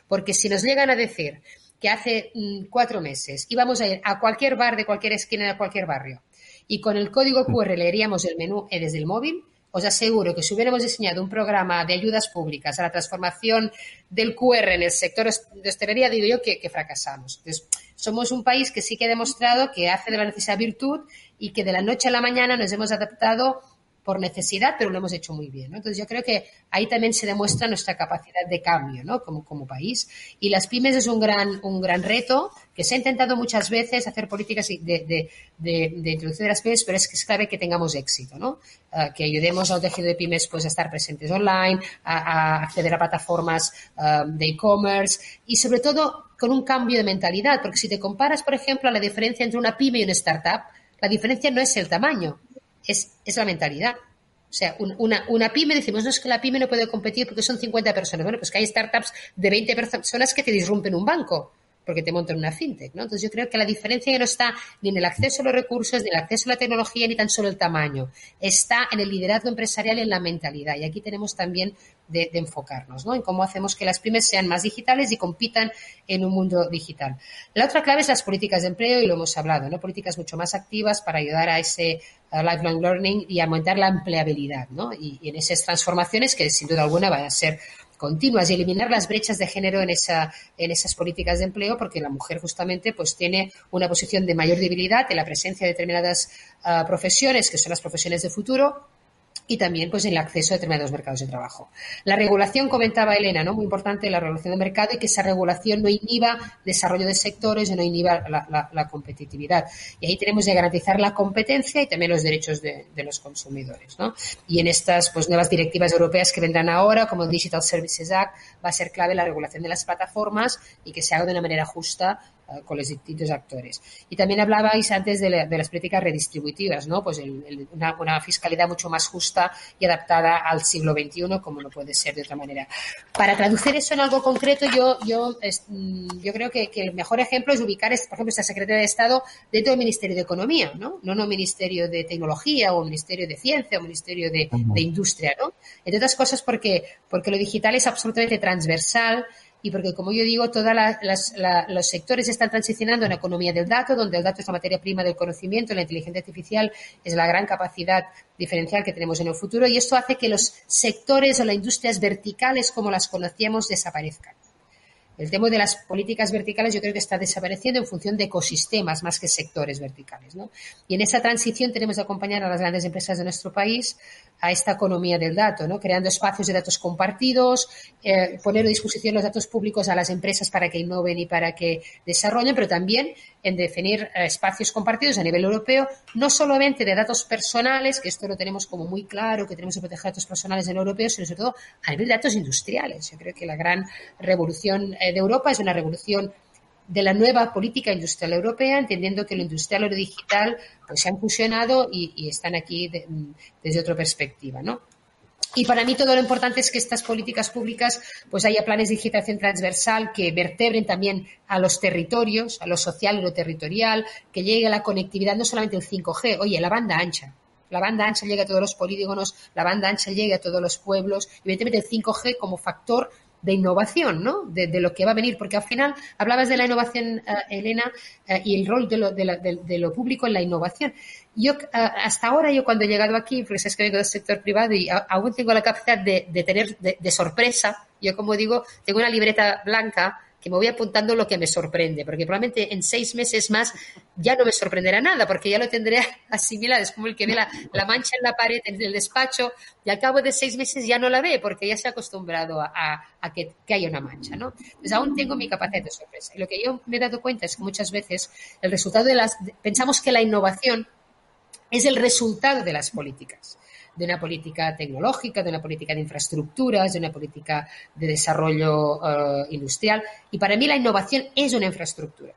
Porque si nos llegan a decir que hace mm, cuatro meses íbamos a ir a cualquier bar de cualquier esquina de cualquier barrio y con el código QR leeríamos el menú eh, desde el móvil, os aseguro que si hubiéramos diseñado un programa de ayudas públicas a la transformación del QR en el sector de hostelería, digo yo que, fracasamos. Entonces, somos un país que sí que ha demostrado que hace de la necesidad virtud y que de la noche a la mañana nos hemos adaptado por necesidad, pero lo hemos hecho muy bien. Entonces, yo creo que ahí también se demuestra nuestra capacidad de cambio ¿no? como, país. Y las pymes es un gran, un gran reto que se ha intentado muchas veces hacer políticas de, de, de, introducción de las pymes, pero es que es clave que tengamos éxito, ¿no? Ah, que ayudemos al tejido de pymes pues, a estar presentes online, a, acceder a plataformas ah, de e-commerce y sobre todo con un cambio de mentalidad, porque si te comparas, por ejemplo, a la diferencia entre una pyme y una startup, la diferencia no es el tamaño, es, es la mentalidad. O sea, una, una, pyme, decimos, no es que la pyme no puede competir porque son 50 personas. Bueno, pues que hay startups de 20 personas que te disrumpen un banco porque te montan una fintech, ¿no? Entonces yo creo que la diferencia ya no está ni en el acceso a los recursos, ni en el acceso a la tecnología, ni tan solo el tamaño. Está en el liderazgo empresarial y en la mentalidad. Y aquí tenemos también de, enfocarnos, ¿no? En cómo hacemos que las pymes sean más digitales y compitan en un mundo digital. La otra clave es las políticas de empleo y lo hemos hablado, ¿no? Políticas mucho más activas para ayudar a ese lifelong learning y aumentar la empleabilidad, ¿no? Y, y en esas transformaciones que sin duda alguna van a ser continuas y eliminar las brechas de género en, esa, en esas políticas de empleo, porque la mujer justamente pues tiene una posición de mayor debilidad en la presencia de determinadas ah, profesiones, que son las profesiones de futuro, y también pues el acceso a determinados mercados de trabajo. La regulación, comentaba Elena, ¿no? Muy importante la regulación del mercado y que esa regulación no inhiba desarrollo de sectores y no inhiba la, competitividad. Y ahí tenemos que garantizar la competencia y también los derechos de, los consumidores, ¿no? Y en estas pues nuevas directivas europeas que vendrán ahora, como el Digital Services Act, va a ser clave la regulación de las plataformas y que se haga de una manera justa con los distintos actores. Y también hablabais antes de, las políticas redistributivas, ¿no? Pues una, fiscalidad mucho más justa y adaptada al siglo XXI, como no puede ser de otra manera. Para traducir eso en algo concreto, yo, yo, mm, yo creo que, el mejor ejemplo es ubicar, por ejemplo, esta Secretaría de Estado dentro del Ministerio de Economía, ¿no? No, no Ministerio de Tecnología o Ministerio de Ciencia o Ministerio de, de Industria, ¿no? Entre otras cosas porque, porque lo digital es absolutamente transversal y porque, como yo digo, todos los sectores están transicionando a una economía del dato, donde el dato es la materia prima del conocimiento, la inteligencia artificial es la gran capacidad diferencial que tenemos en el futuro y esto hace que los sectores o las industrias verticales como las conocíamos desaparezcan. El tema de las políticas verticales yo creo que está desapareciendo en función de ecosistemas más que sectores verticales. Y en esa transición tenemos que acompañar a las grandes empresas de nuestro país a esta economía del dato, ¿no? creando espacios de datos compartidos, eh, poner a disposición los datos públicos a las empresas para que innoven y para que desarrollen, pero también en definir eh, espacios compartidos a nivel europeo, no solamente de datos personales, que esto lo tenemos como muy claro, que tenemos que proteger datos personales en europeo, sino sobre todo a nivel de datos industriales. Yo creo que la gran revolución eh, de Europa es una revolución de la nueva política industrial europea, entendiendo que lo industrial y lo digital pues, se han fusionado y, están aquí desde otra perspectiva, ¿no? Y para mí todo lo importante es que estas políticas públicas pues haya planes de digitación transversal que vertebren también a los territorios, a lo social y lo territorial, que llegue la conectividad, no solamente el 5G, oye, la banda ancha. La banda ancha llegue a todos los polígonos, la banda ancha llegue a todos los pueblos, evidentemente el 5G como factor de innovación, ¿no? De, lo que va a venir, porque al final hablabas de la innovación, eh, Elena, eh, y el rol de lo, de, lo, público en la innovación. Yo, eh, hasta ahora, yo cuando he llegado aquí, porque es que vengo del sector privado y aún tengo la capacidad de, tener de, sorpresa, yo como digo, tengo una libreta blanca que me voy apuntando lo que me sorprende, porque probablemente en seis meses más ya no me sorprenderá nada, porque ya lo tendré asimilado. Es como el que ve la, mancha en la pared en el despacho y al cabo de seis meses ya no la ve, porque ya se ha acostumbrado a, que, haya una mancha, ¿no? Pues aún tengo mi capacidad de sorpresa. Y lo que yo me he dado cuenta es que muchas veces el resultado de las... Pensamos que la innovación es el resultado de las políticas de una política tecnológica, de una política de infraestructuras, de una política de desarrollo eh, industrial. Y para mí la innovación es una infraestructura.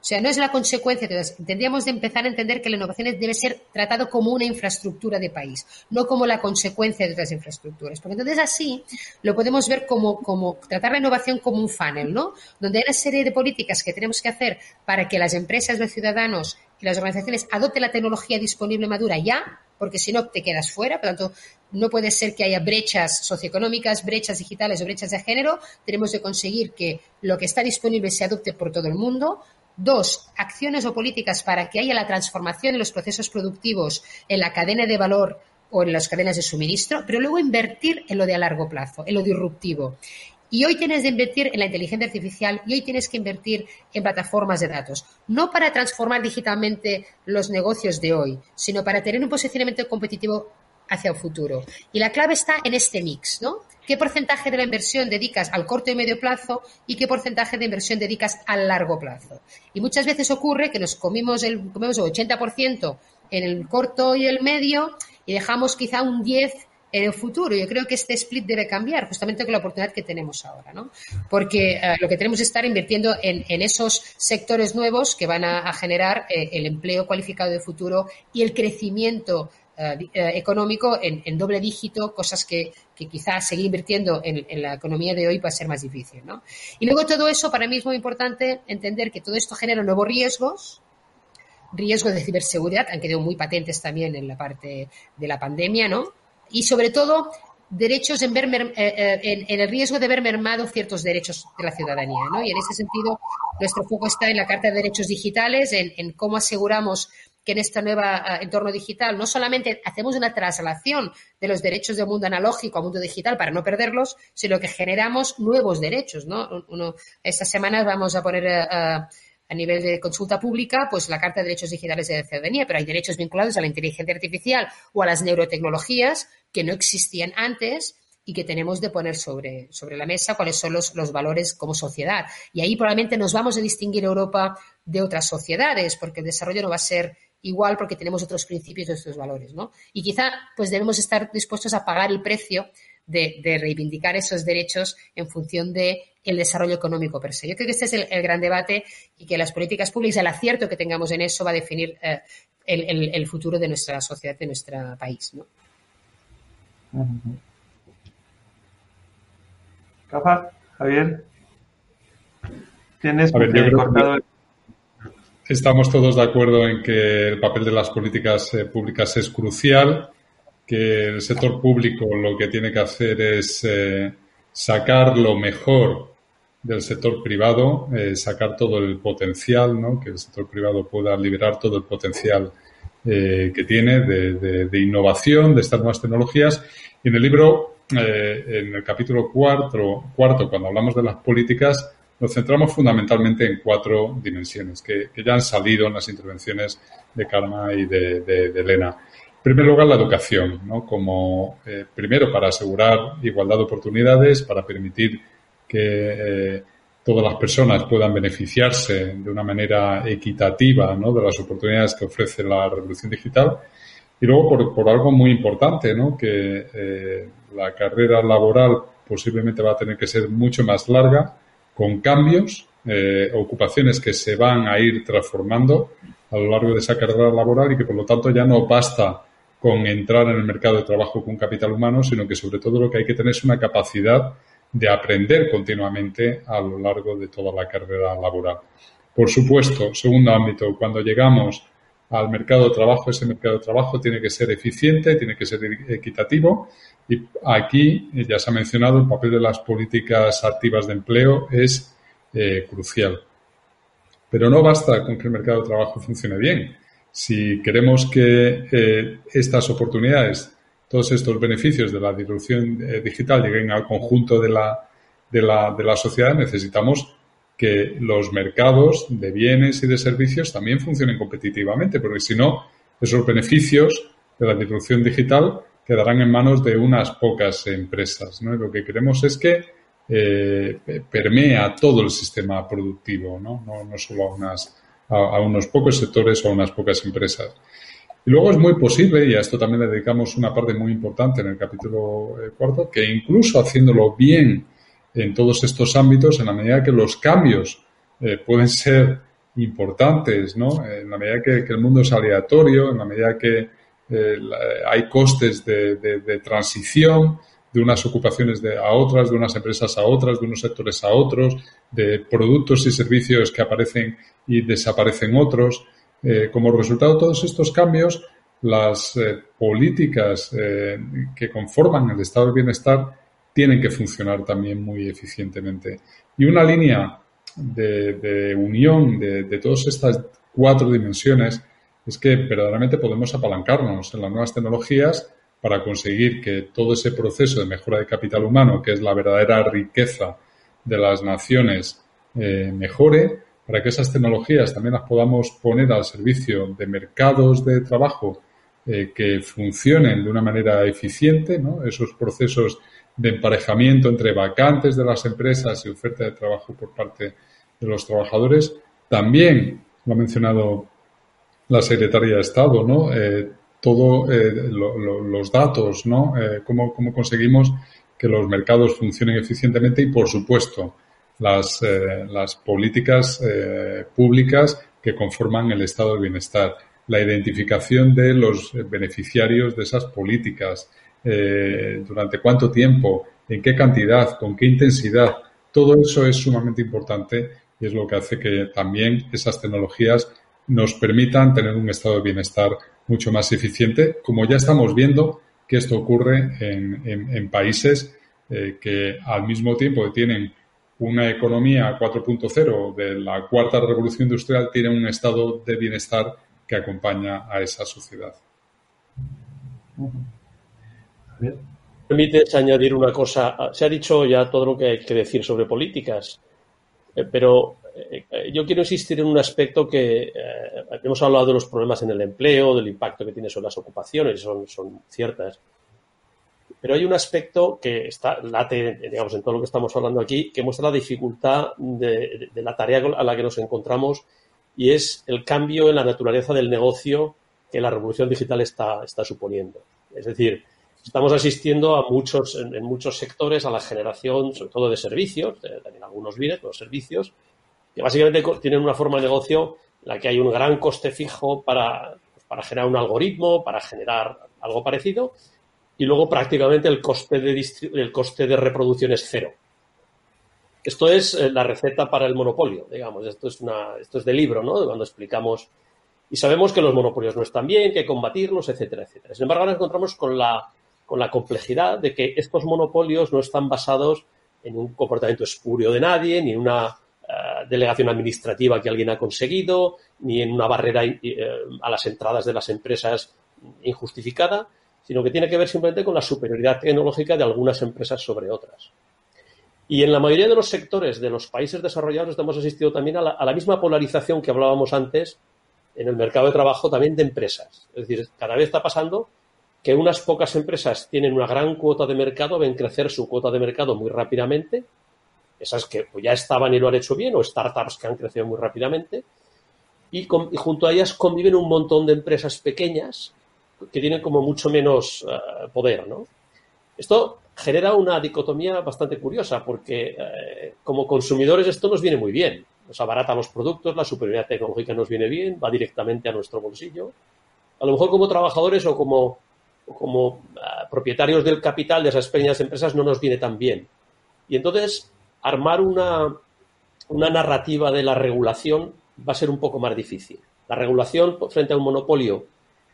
O sea, no es la consecuencia. Tendríamos de empezar a entender que la innovación debe ser tratado como una infraestructura de país, no como la consecuencia de otras infraestructuras. Porque entonces así lo podemos ver como, como tratar la innovación como un funnel, ¿no? Donde hay una serie de políticas que tenemos que hacer para que las empresas, los ciudadanos y las organizaciones adopten la tecnología disponible madura ya, porque si no te quedas fuera. Por tanto, no puede ser que haya brechas socioeconómicas, brechas digitales o brechas de género. Tenemos que conseguir que lo que está disponible se adopte por todo el mundo. Dos, acciones o políticas para que haya la transformación de los procesos productivos en la cadena de valor o en las cadenas de suministro, pero luego invertir en lo de a largo plazo, en lo disruptivo. Y hoy tienes que invertir en la inteligencia artificial y hoy tienes que invertir en plataformas de datos. No para transformar digitalmente los negocios de hoy, sino para tener un posicionamiento competitivo hacia el futuro. Y la clave está en este mix, ¿no? ¿Qué porcentaje de la inversión dedicas al corto y medio plazo y qué porcentaje de inversión dedicas al largo plazo? Y muchas veces ocurre que nos comimos el, comemos el 80% en el corto y el medio y dejamos quizá un 10 en el futuro. Yo creo que este split debe cambiar justamente con la oportunidad que tenemos ahora, ¿no? Porque eh, lo que tenemos es estar invirtiendo en, esos sectores nuevos que van a, generar eh, el empleo cualificado de futuro y el crecimiento eh, económico en, doble dígito, cosas que, quizás seguir invirtiendo en, la economía de hoy va a ser más difícil, ¿no? Y luego todo eso, para mí es muy importante entender que todo esto genera nuevos riesgos, riesgos de ciberseguridad, han quedado muy patentes también en la parte de la pandemia, ¿no? Y sobre todo derechos en, ver, eh, eh, en, el riesgo de ver mermados ciertos derechos de la ciudadanía. Y en ese sentido, nuestro foco está en la Carta de Derechos Digitales, en, cómo aseguramos que en este nuevo eh, entorno digital no solamente hacemos una traslación de los derechos del mundo analógico al mundo digital para no perderlos, sino que generamos nuevos derechos. ¿no? Uno, estas semanas vamos a poner a nivel de consulta pública, pues la Carta de Derechos Digitales de Ciudadanía, pero hay derechos vinculados a la inteligencia artificial o a las neurotecnologías que no existían antes y que tenemos de poner sobre, sobre la mesa cuáles son los, los, valores como sociedad. Y ahí probablemente nos vamos a distinguir Europa de otras sociedades, porque el desarrollo no va a ser igual porque tenemos otros principios otros valores, ¿no? Y quizá pues debemos estar dispuestos a pagar el precio de, de reivindicar esos derechos en función de el desarrollo económico per se. Yo creo que este es el, el, gran debate y que las políticas públicas, el acierto que tengamos en eso va a definir eh, el, el, el, futuro de nuestra sociedad, de nuestro país, ¿no? Uh -huh. Capa, Javier. Tienes ver, cortado. Estamos todos de acuerdo en que el papel de las políticas eh, públicas es crucial, que el sector público lo que tiene que hacer es eh, sacar lo mejor del sector privado, eh, sacar todo el potencial, ¿no? que el sector privado pueda liberar todo el potencial eh, que tiene de, de, de, innovación, de estas nuevas tecnologías. Y en el libro, eh, en el capítulo cuarto, cuarto, cuando hablamos de las políticas, nos centramos fundamentalmente en cuatro dimensiones que, que ya han salido en las intervenciones de Karma y de, de, Elena. En primer lugar, la educación, ¿no? Como, eh, primero, para asegurar igualdad de oportunidades, para permitir que eh, todas las personas puedan beneficiarse de una manera equitativa ¿no? de las oportunidades que ofrece la revolución digital. Y luego, por, por algo muy importante, ¿no? que eh, la carrera laboral posiblemente va a tener que ser mucho más larga, con cambios, eh, ocupaciones que se van a ir transformando a lo largo de esa carrera laboral y que por lo tanto ya no basta con entrar en el mercado de trabajo con capital humano, sino que sobre todo lo que hay que tener es una capacidad de aprender continuamente a lo largo de toda la carrera laboral. Por supuesto, segundo ámbito, cuando llegamos al mercado de trabajo, ese mercado de trabajo tiene que ser eficiente, tiene que ser equitativo y aquí ya se ha mencionado el papel de las políticas activas de empleo es eh, crucial. Pero no basta con que el mercado de trabajo funcione bien. Si queremos que eh, estas oportunidades, todos estos beneficios de la disrupción eh, digital lleguen al conjunto de la, de, la, de la sociedad, necesitamos que los mercados de bienes y de servicios también funcionen competitivamente, porque si no, esos beneficios de la disrupción digital quedarán en manos de unas pocas empresas. ¿no? Lo que queremos es que eh, permea todo el sistema productivo, no, no, no solo a, unas, a, a, unos pocos sectores o a unas pocas empresas. Y luego es muy posible, y a esto también le dedicamos una parte muy importante en el capítulo eh, cuarto, que incluso haciéndolo bien en todos estos ámbitos, en la medida que los cambios eh, pueden ser importantes, ¿no? En la medida que, que, el mundo es aleatorio, en la medida que eh, hay costes de, de, transición de unas ocupaciones de, a otras, de unas empresas a otras, de unos sectores a otros, de productos y servicios que aparecen y desaparecen otros. Eh, como resultado de todos estos cambios, las eh, políticas eh, que conforman el estado del bienestar tienen que funcionar también muy eficientemente. Y una línea de, unión de, de, todas estas cuatro dimensiones es que verdaderamente podemos apalancarnos en las nuevas tecnologías para conseguir que todo ese proceso de mejora de capital humano, que es la verdadera riqueza de las naciones, mejore, para que esas tecnologías también las podamos poner al servicio de mercados de trabajo eh, que funcionen de una manera eficiente, ¿no? esos procesos de emparejamiento entre vacantes de las empresas y oferta de trabajo por parte de los trabajadores. También lo ha mencionado la secretaria de Estado, ¿no? Eh, eh, lo, lo, los datos, ¿no? Eh, cómo, cómo, conseguimos que los mercados funcionen eficientemente y, por supuesto, las, eh, las políticas eh, públicas que conforman el estado del bienestar, la identificación de los beneficiarios de esas políticas, eh, durante cuánto tiempo, en qué cantidad, con qué intensidad, todo eso es sumamente importante y es lo que hace que también esas tecnologías nos permitan tener un estado de bienestar mucho más eficiente, como ya estamos viendo que esto ocurre en, en, en países eh, que al mismo tiempo tienen una economía 4.0 de la cuarta revolución industrial, tienen un estado de bienestar que acompaña a esa sociedad. Permites añadir una cosa. Se ha dicho ya todo lo que hay que decir sobre políticas, eh, pero eh, yo quiero insistir en un aspecto que hemos hablado de los problemas en el empleo, del impacto que tiene sobre las ocupaciones, son, son ciertas. Pero hay un aspecto que está late, digamos, en todo lo que estamos hablando aquí, que muestra la dificultad de, la tarea a la que nos encontramos y es el cambio en la naturaleza del negocio que la revolución digital está, está suponiendo. Es decir, estamos asistiendo a muchos, en, muchos sectores a la generación, sobre todo de servicios, también algunos bienes, los servicios, que básicamente tienen una forma de negocio en la que hay un gran coste fijo para, pues, para generar un algoritmo, para generar algo parecido, y luego prácticamente el coste de, el coste de reproducción es cero. Esto es eh, la receta para el monopolio, digamos. Esto es, una, esto es de libro, ¿no? Cuando explicamos. Y sabemos que los monopolios no están bien, que hay que combatirlos, etcétera, etcétera. Sin embargo, ahora nos encontramos con la, con la complejidad de que estos monopolios no están basados en un comportamiento espurio de nadie, ni en una eh, delegación administrativa que alguien ha conseguido, ni en una barrera eh, a las entradas de las empresas injustificada, sino que tiene que ver simplemente con la superioridad tecnológica de algunas empresas sobre otras. Y en la mayoría de los sectores de los países desarrollados hemos asistido también a la, misma polarización que hablábamos antes en el mercado de trabajo también de empresas. Es decir, cada vez está pasando que unas pocas empresas tienen una gran cuota de mercado, ven crecer su cuota de mercado muy rápidamente, esas que ya estaban y lo han hecho bien, o startups que han crecido muy rápidamente, y junto a ellas conviven un montón de empresas pequeñas que tienen como mucho menos eh, poder, ¿no? Esto genera una dicotomía bastante curiosa porque eh, como consumidores esto nos viene muy bien. Nos abarata los productos, la superioridad tecnológica nos viene bien, va directamente a nuestro bolsillo. A lo mejor como trabajadores o como, como eh, propietarios del capital de esas pequeñas empresas no nos viene tan bien. Y entonces armar una, una narrativa de la regulación va a ser un poco más difícil. La regulación frente a un monopolio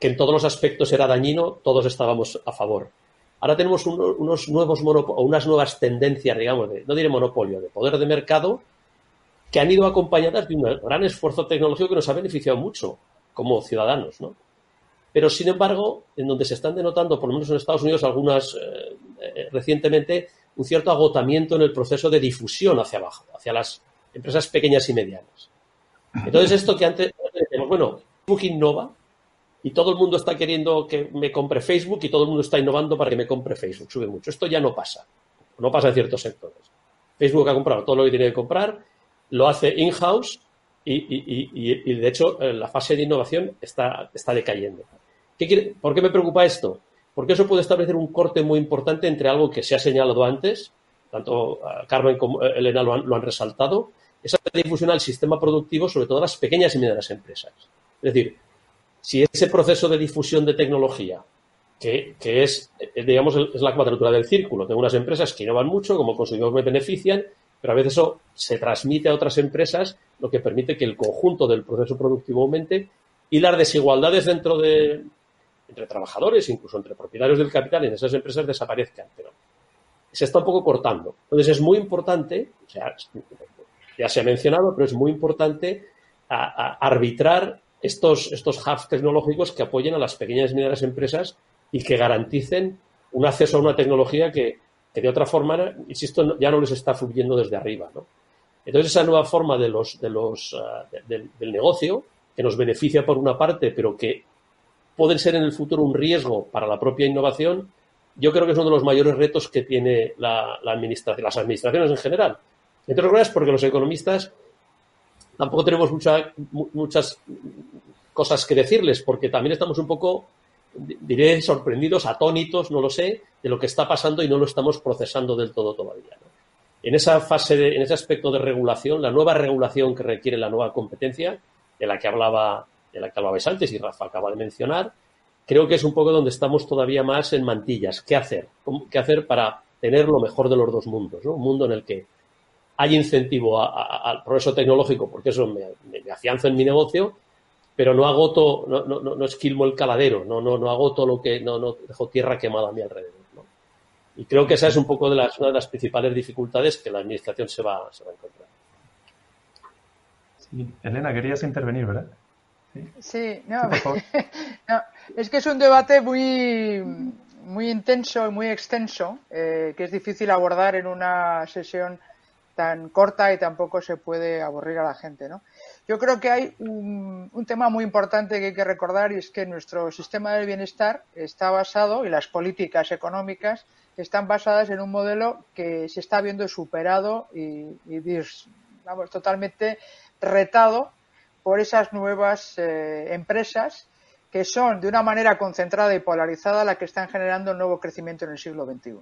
que en todos los aspectos era dañino, todos estábamos a favor. Ahora tenemos unos nuevos o unas nuevas tendencias, digamos, de, no diré monopolio, de poder de mercado, que han ido acompañadas de un gran esfuerzo tecnológico que nos ha beneficiado mucho como ciudadanos, ¿no? Pero, sin embargo, en donde se están denotando, por lo menos en Estados Unidos, algunas eh, eh, recientemente, un cierto agotamiento en el proceso de difusión hacia abajo, hacia las empresas pequeñas y medianas. Entonces, esto que antes, bueno, Facebook innova, y todo el mundo está queriendo que me compre Facebook y todo el mundo está innovando para que me compre Facebook. Sube mucho. Esto ya no pasa. No pasa en ciertos sectores. Facebook ha comprado todo lo que tiene que comprar, lo hace in-house y, de hecho eh, la fase de innovación está, está decayendo. ¿Por qué me preocupa esto? Porque eso puede establecer un corte muy importante entre algo que se ha señalado antes, tanto eh, Carmen como eh, Elena lo han, lo han resaltado, esa difusión al sistema productivo, sobre todo a las pequeñas y medianas empresas. Es decir, si ese proceso de difusión de tecnología, que, es, eh, digamos, es la cuadratura del círculo, tengo unas empresas que innovan mucho, como consumidores me benefician, pero a veces eso se transmite a otras empresas, lo que permite que el conjunto del proceso productivo aumente y las desigualdades dentro de entre trabajadores, incluso entre propietarios del capital en esas empresas desaparezcan, pero se está un poco cortando. Entonces es muy importante, o sea, ya se ha mencionado, pero es muy importante arbitrar estos, estos hubs tecnológicos que apoyen a las pequeñas y medianas empresas y que garanticen un acceso a una tecnología que, de otra forma, insisto, ya no les está fluyendo desde arriba. Entonces, esa nueva forma de los, de los, ah, del negocio, que nos beneficia por una parte, pero que pueden ser en el futuro un riesgo para la propia innovación, yo creo que es uno de los mayores retos que tiene la, la administración, las administraciones en general. Entre otras cosas, porque los economistas tampoco tenemos muchas cosas que decirles, porque también estamos un poco, diré, sorprendidos, atónitos, no lo sé, de lo que está pasando y no lo estamos procesando del todo todavía. En esa fase, de, en ese aspecto de regulación, la nueva regulación que requiere la nueva competencia, de la que hablaba, de la que hablabais antes y Rafa acaba de mencionar, creo que es un poco donde estamos todavía más en mantillas. ¿Qué hacer? ¿Qué hacer para tener lo mejor de los dos mundos? Un mundo en el que hay incentivo al progreso tecnológico porque eso me, me, afianza en mi negocio, pero no agoto, no, no, no, esquilmo el caladero, no, no, no agoto lo que, no, no dejo tierra quemada a mi alrededor. Y creo que esa es un poco de las, una de las principales dificultades que la administración se va, se va a encontrar. Sí. Elena, querías intervenir, ¿verdad? Sí, no, es que es un debate muy, muy intenso y muy extenso, eh, que es difícil abordar en una sesión tan corta y tampoco se puede aburrir a la gente, ¿no? Yo creo que hay un, un, tema muy importante que hay que recordar y es que nuestro sistema del bienestar está basado y las políticas económicas están basadas en un modelo que se está viendo superado y, vamos, totalmente retado por esas nuevas eh, empresas que son de una manera concentrada y polarizada la que están generando el nuevo crecimiento en el siglo XXI.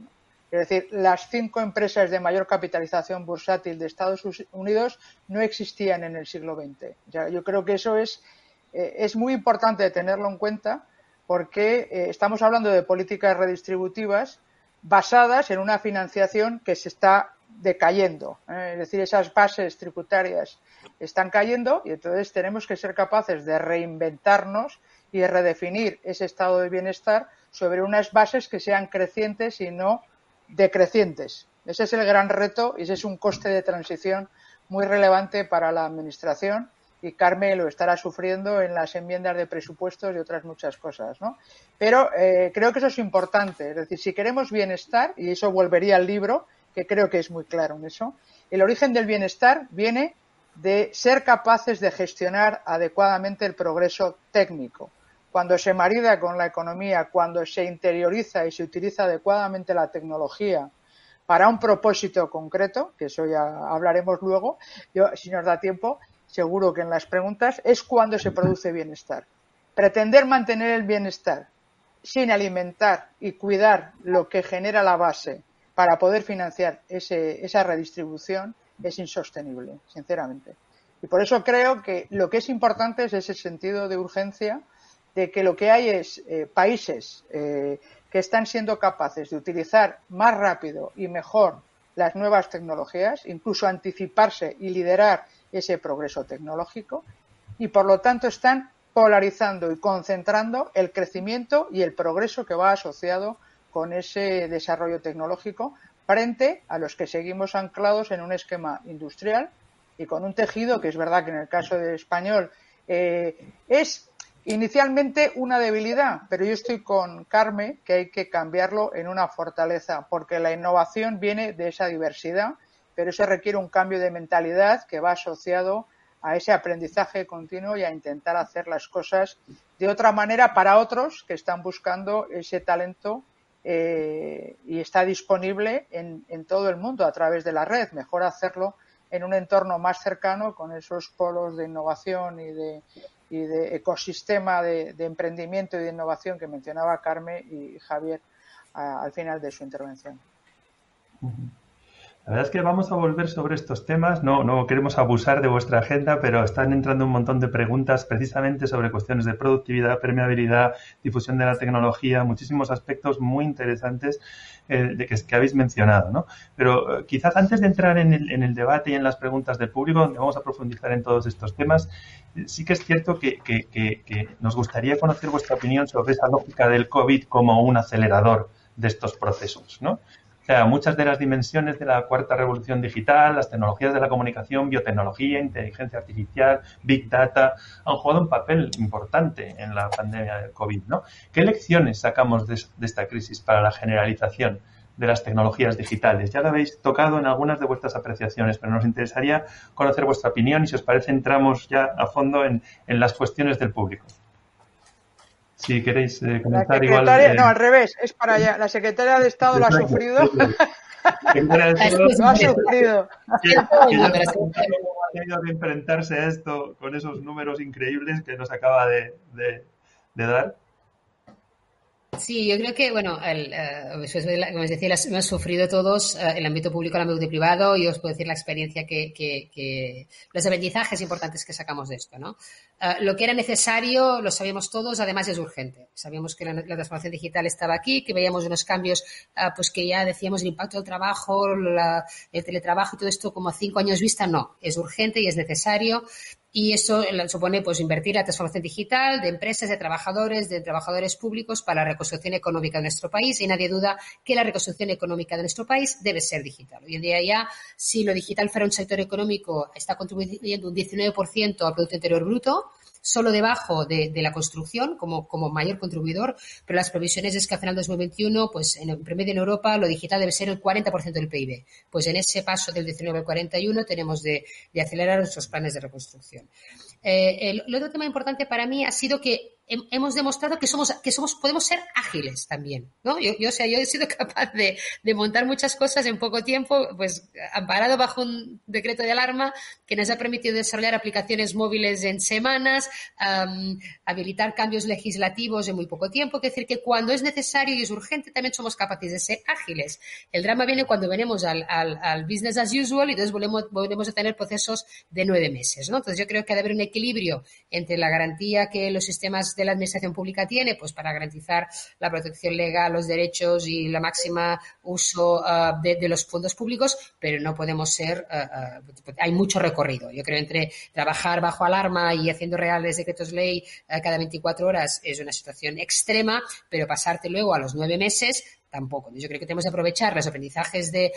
Es decir, las cinco empresas de mayor capitalización bursátil de Estados Unidos no existían en el siglo XX. yo creo que eso es, eh, es muy importante tenerlo en cuenta porque eh, estamos hablando de políticas redistributivas basadas en una financiación que se está decayendo. ¿eh? Es decir, esas bases tributarias están cayendo y entonces tenemos que ser capaces de reinventarnos y de redefinir ese estado de bienestar sobre unas bases que sean crecientes y no decrecientes. Ese es el gran reto y ese es un coste de transición muy relevante para la Administración y Carmen lo estará sufriendo en las enmiendas de presupuestos y otras muchas cosas, ¿no? Pero eh, creo que eso es importante. Es decir, si queremos bienestar, y eso volvería al libro, que creo que es muy claro en eso, el origen del bienestar viene de ser capaces de gestionar adecuadamente el progreso técnico cuando se marida con la economía, cuando se interioriza y se utiliza adecuadamente la tecnología para un propósito concreto, que eso ya hablaremos luego, yo, si nos da tiempo, seguro que en las preguntas, es cuando se produce bienestar. Pretender mantener el bienestar sin alimentar y cuidar lo que genera la base para poder financiar ese, esa redistribución es insostenible, sinceramente. Y por eso creo que lo que es importante es ese sentido de urgencia de que lo que hay es eh, países eh, que están siendo capaces de utilizar más rápido y mejor las nuevas tecnologías, incluso anticiparse y liderar ese progreso tecnológico, y por lo tanto están polarizando y concentrando el crecimiento y el progreso que va asociado con ese desarrollo tecnológico frente a los que seguimos anclados en un esquema industrial y con un tejido que es verdad que en el caso de español eh, es Inicialmente una debilidad, pero yo estoy con Carmen que hay que cambiarlo en una fortaleza, porque la innovación viene de esa diversidad, pero eso requiere un cambio de mentalidad que va asociado a ese aprendizaje continuo y a intentar hacer las cosas de otra manera para otros que están buscando ese talento eh, y está disponible en, en todo el mundo a través de la red. Mejor hacerlo en un entorno más cercano con esos polos de innovación y de, y de ecosistema de, emprendimiento y de innovación que mencionaba Carmen y Javier al final de su intervención. La verdad es que vamos a volver sobre estos temas. No, no queremos abusar de vuestra agenda, pero están entrando un montón de preguntas precisamente sobre cuestiones de productividad, permeabilidad, difusión de la tecnología, muchísimos aspectos muy interesantes de que, que, habéis mencionado. ¿no? Pero eh, quizás antes de entrar en el, debate y en las preguntas del público, donde vamos a profundizar en todos estos temas, eh, sí que es cierto que, que nos gustaría conocer vuestra opinión sobre esa lógica del COVID como un acelerador de estos procesos. ¿no? Sea, muchas de las dimensiones de la cuarta revolución digital, las tecnologías de la comunicación, biotecnología, inteligencia artificial, big data, han jugado un papel importante en la pandemia del COVID, ¿no? ¿Qué lecciones sacamos de, esta crisis para la generalización de las tecnologías digitales? Ya lo habéis tocado en algunas de vuestras apreciaciones, pero nos interesaría conocer vuestra opinión y si os parece entramos ya a fondo en las cuestiones del público. Si queréis eh, comentar igual. Eh, no, al revés, es para allá. La secretaria de Estado lo ha sufrido. lo ha sufrido. ha tenido que enfrentarse a esto con esos números increíbles que nos acaba de, de, de dar. Sí, yo creo que, bueno, el, uh, como os decía, hemos sufrido todos uh, el ámbito público, el ámbito privado, y os puedo decir la experiencia que, que, que los aprendizajes importantes que sacamos de esto, ¿no? Uh, lo que era necesario lo sabíamos todos, además es urgente. Sabíamos que la, la transformación digital estaba aquí, que veíamos unos cambios, pues que ya decíamos el impacto del trabajo, la, el teletrabajo y todo esto como a cinco años vista, no. Es urgente y es necesario y eso supone pues invertir la transformación digital de empresas, de trabajadores, de trabajadores públicos para la reconstrucción económica de nuestro país y nadie duda que la reconstrucción económica de nuestro país debe ser digital. Hoy en día ya, si lo digital fuera un sector económico, está contribuyendo un 19% al Producto Interior Bruto, solo debajo de, la construcción como, mayor contribuidor, pero las previsiones es que a final de 2021, pues en, promedio en Europa, lo digital debe ser el 40% del PIB. Pues en ese paso del 19 al 41 tenemos de, acelerar nuestros planes de reconstrucción. Eh, el, otro tema importante para mí ha sido que hemos demostrado que somos, que somos, podemos ser ágiles también, ¿no? Yo, yo, o sea, yo he sido capaz de, de, montar muchas cosas en poco tiempo, pues amparado bajo un decreto de alarma que nos ha permitido desarrollar aplicaciones móviles en semanas, habilitar cambios legislativos en muy poco tiempo, es decir, que cuando es necesario y es urgente también somos capaces de ser ágiles. El drama viene cuando venimos al, al, al business as usual y entonces volvemos, volvemos a tener procesos de nueve meses, ¿no? Entonces yo creo que ha de haber un equilibrio entre la garantía que los sistemas de la administración pública tiene, pues para garantizar la protección legal, los derechos y la máxima uso uh, de, los fondos públicos, pero no podemos ser, uh, uh, hay mucho recorrido. Yo creo entre trabajar bajo alarma y haciendo reales decretos ley cada 24 horas es una situación extrema, pero pasarte luego a los nueve meses tampoco. Yo creo que tenemos que aprovechar los aprendizajes de,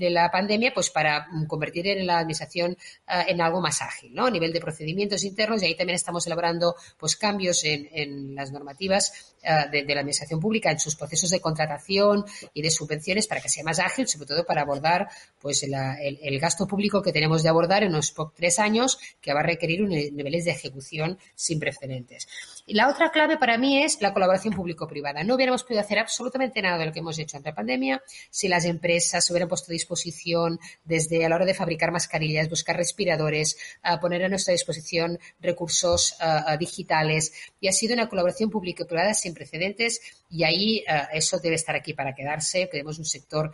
la pandemia pues para mm, convertir en la administración eh, en algo más ágil, ¿no? A nivel de procedimientos internos y ahí también estamos elaborando pues cambios en, las normativas eh, de, la administración pública, en sus procesos de contratación y de subvenciones para que sea más ágil, sobre todo para abordar pues el, gasto público que tenemos de abordar en unos tres años que va a requerir niveles de ejecución sin precedentes. Y la otra clave para mí es la colaboración público-privada. No hubiéramos podido hacer absolutamente nada de lo que hemos hecho ante la pandemia si las empresas hubieran puesto a disposición desde a la hora de fabricar mascarillas, buscar respiradores, a poner a nuestra disposición recursos digitales. Y ha sido una colaboración público-privada sin precedentes y ahí eso debe estar aquí para quedarse. Tenemos un sector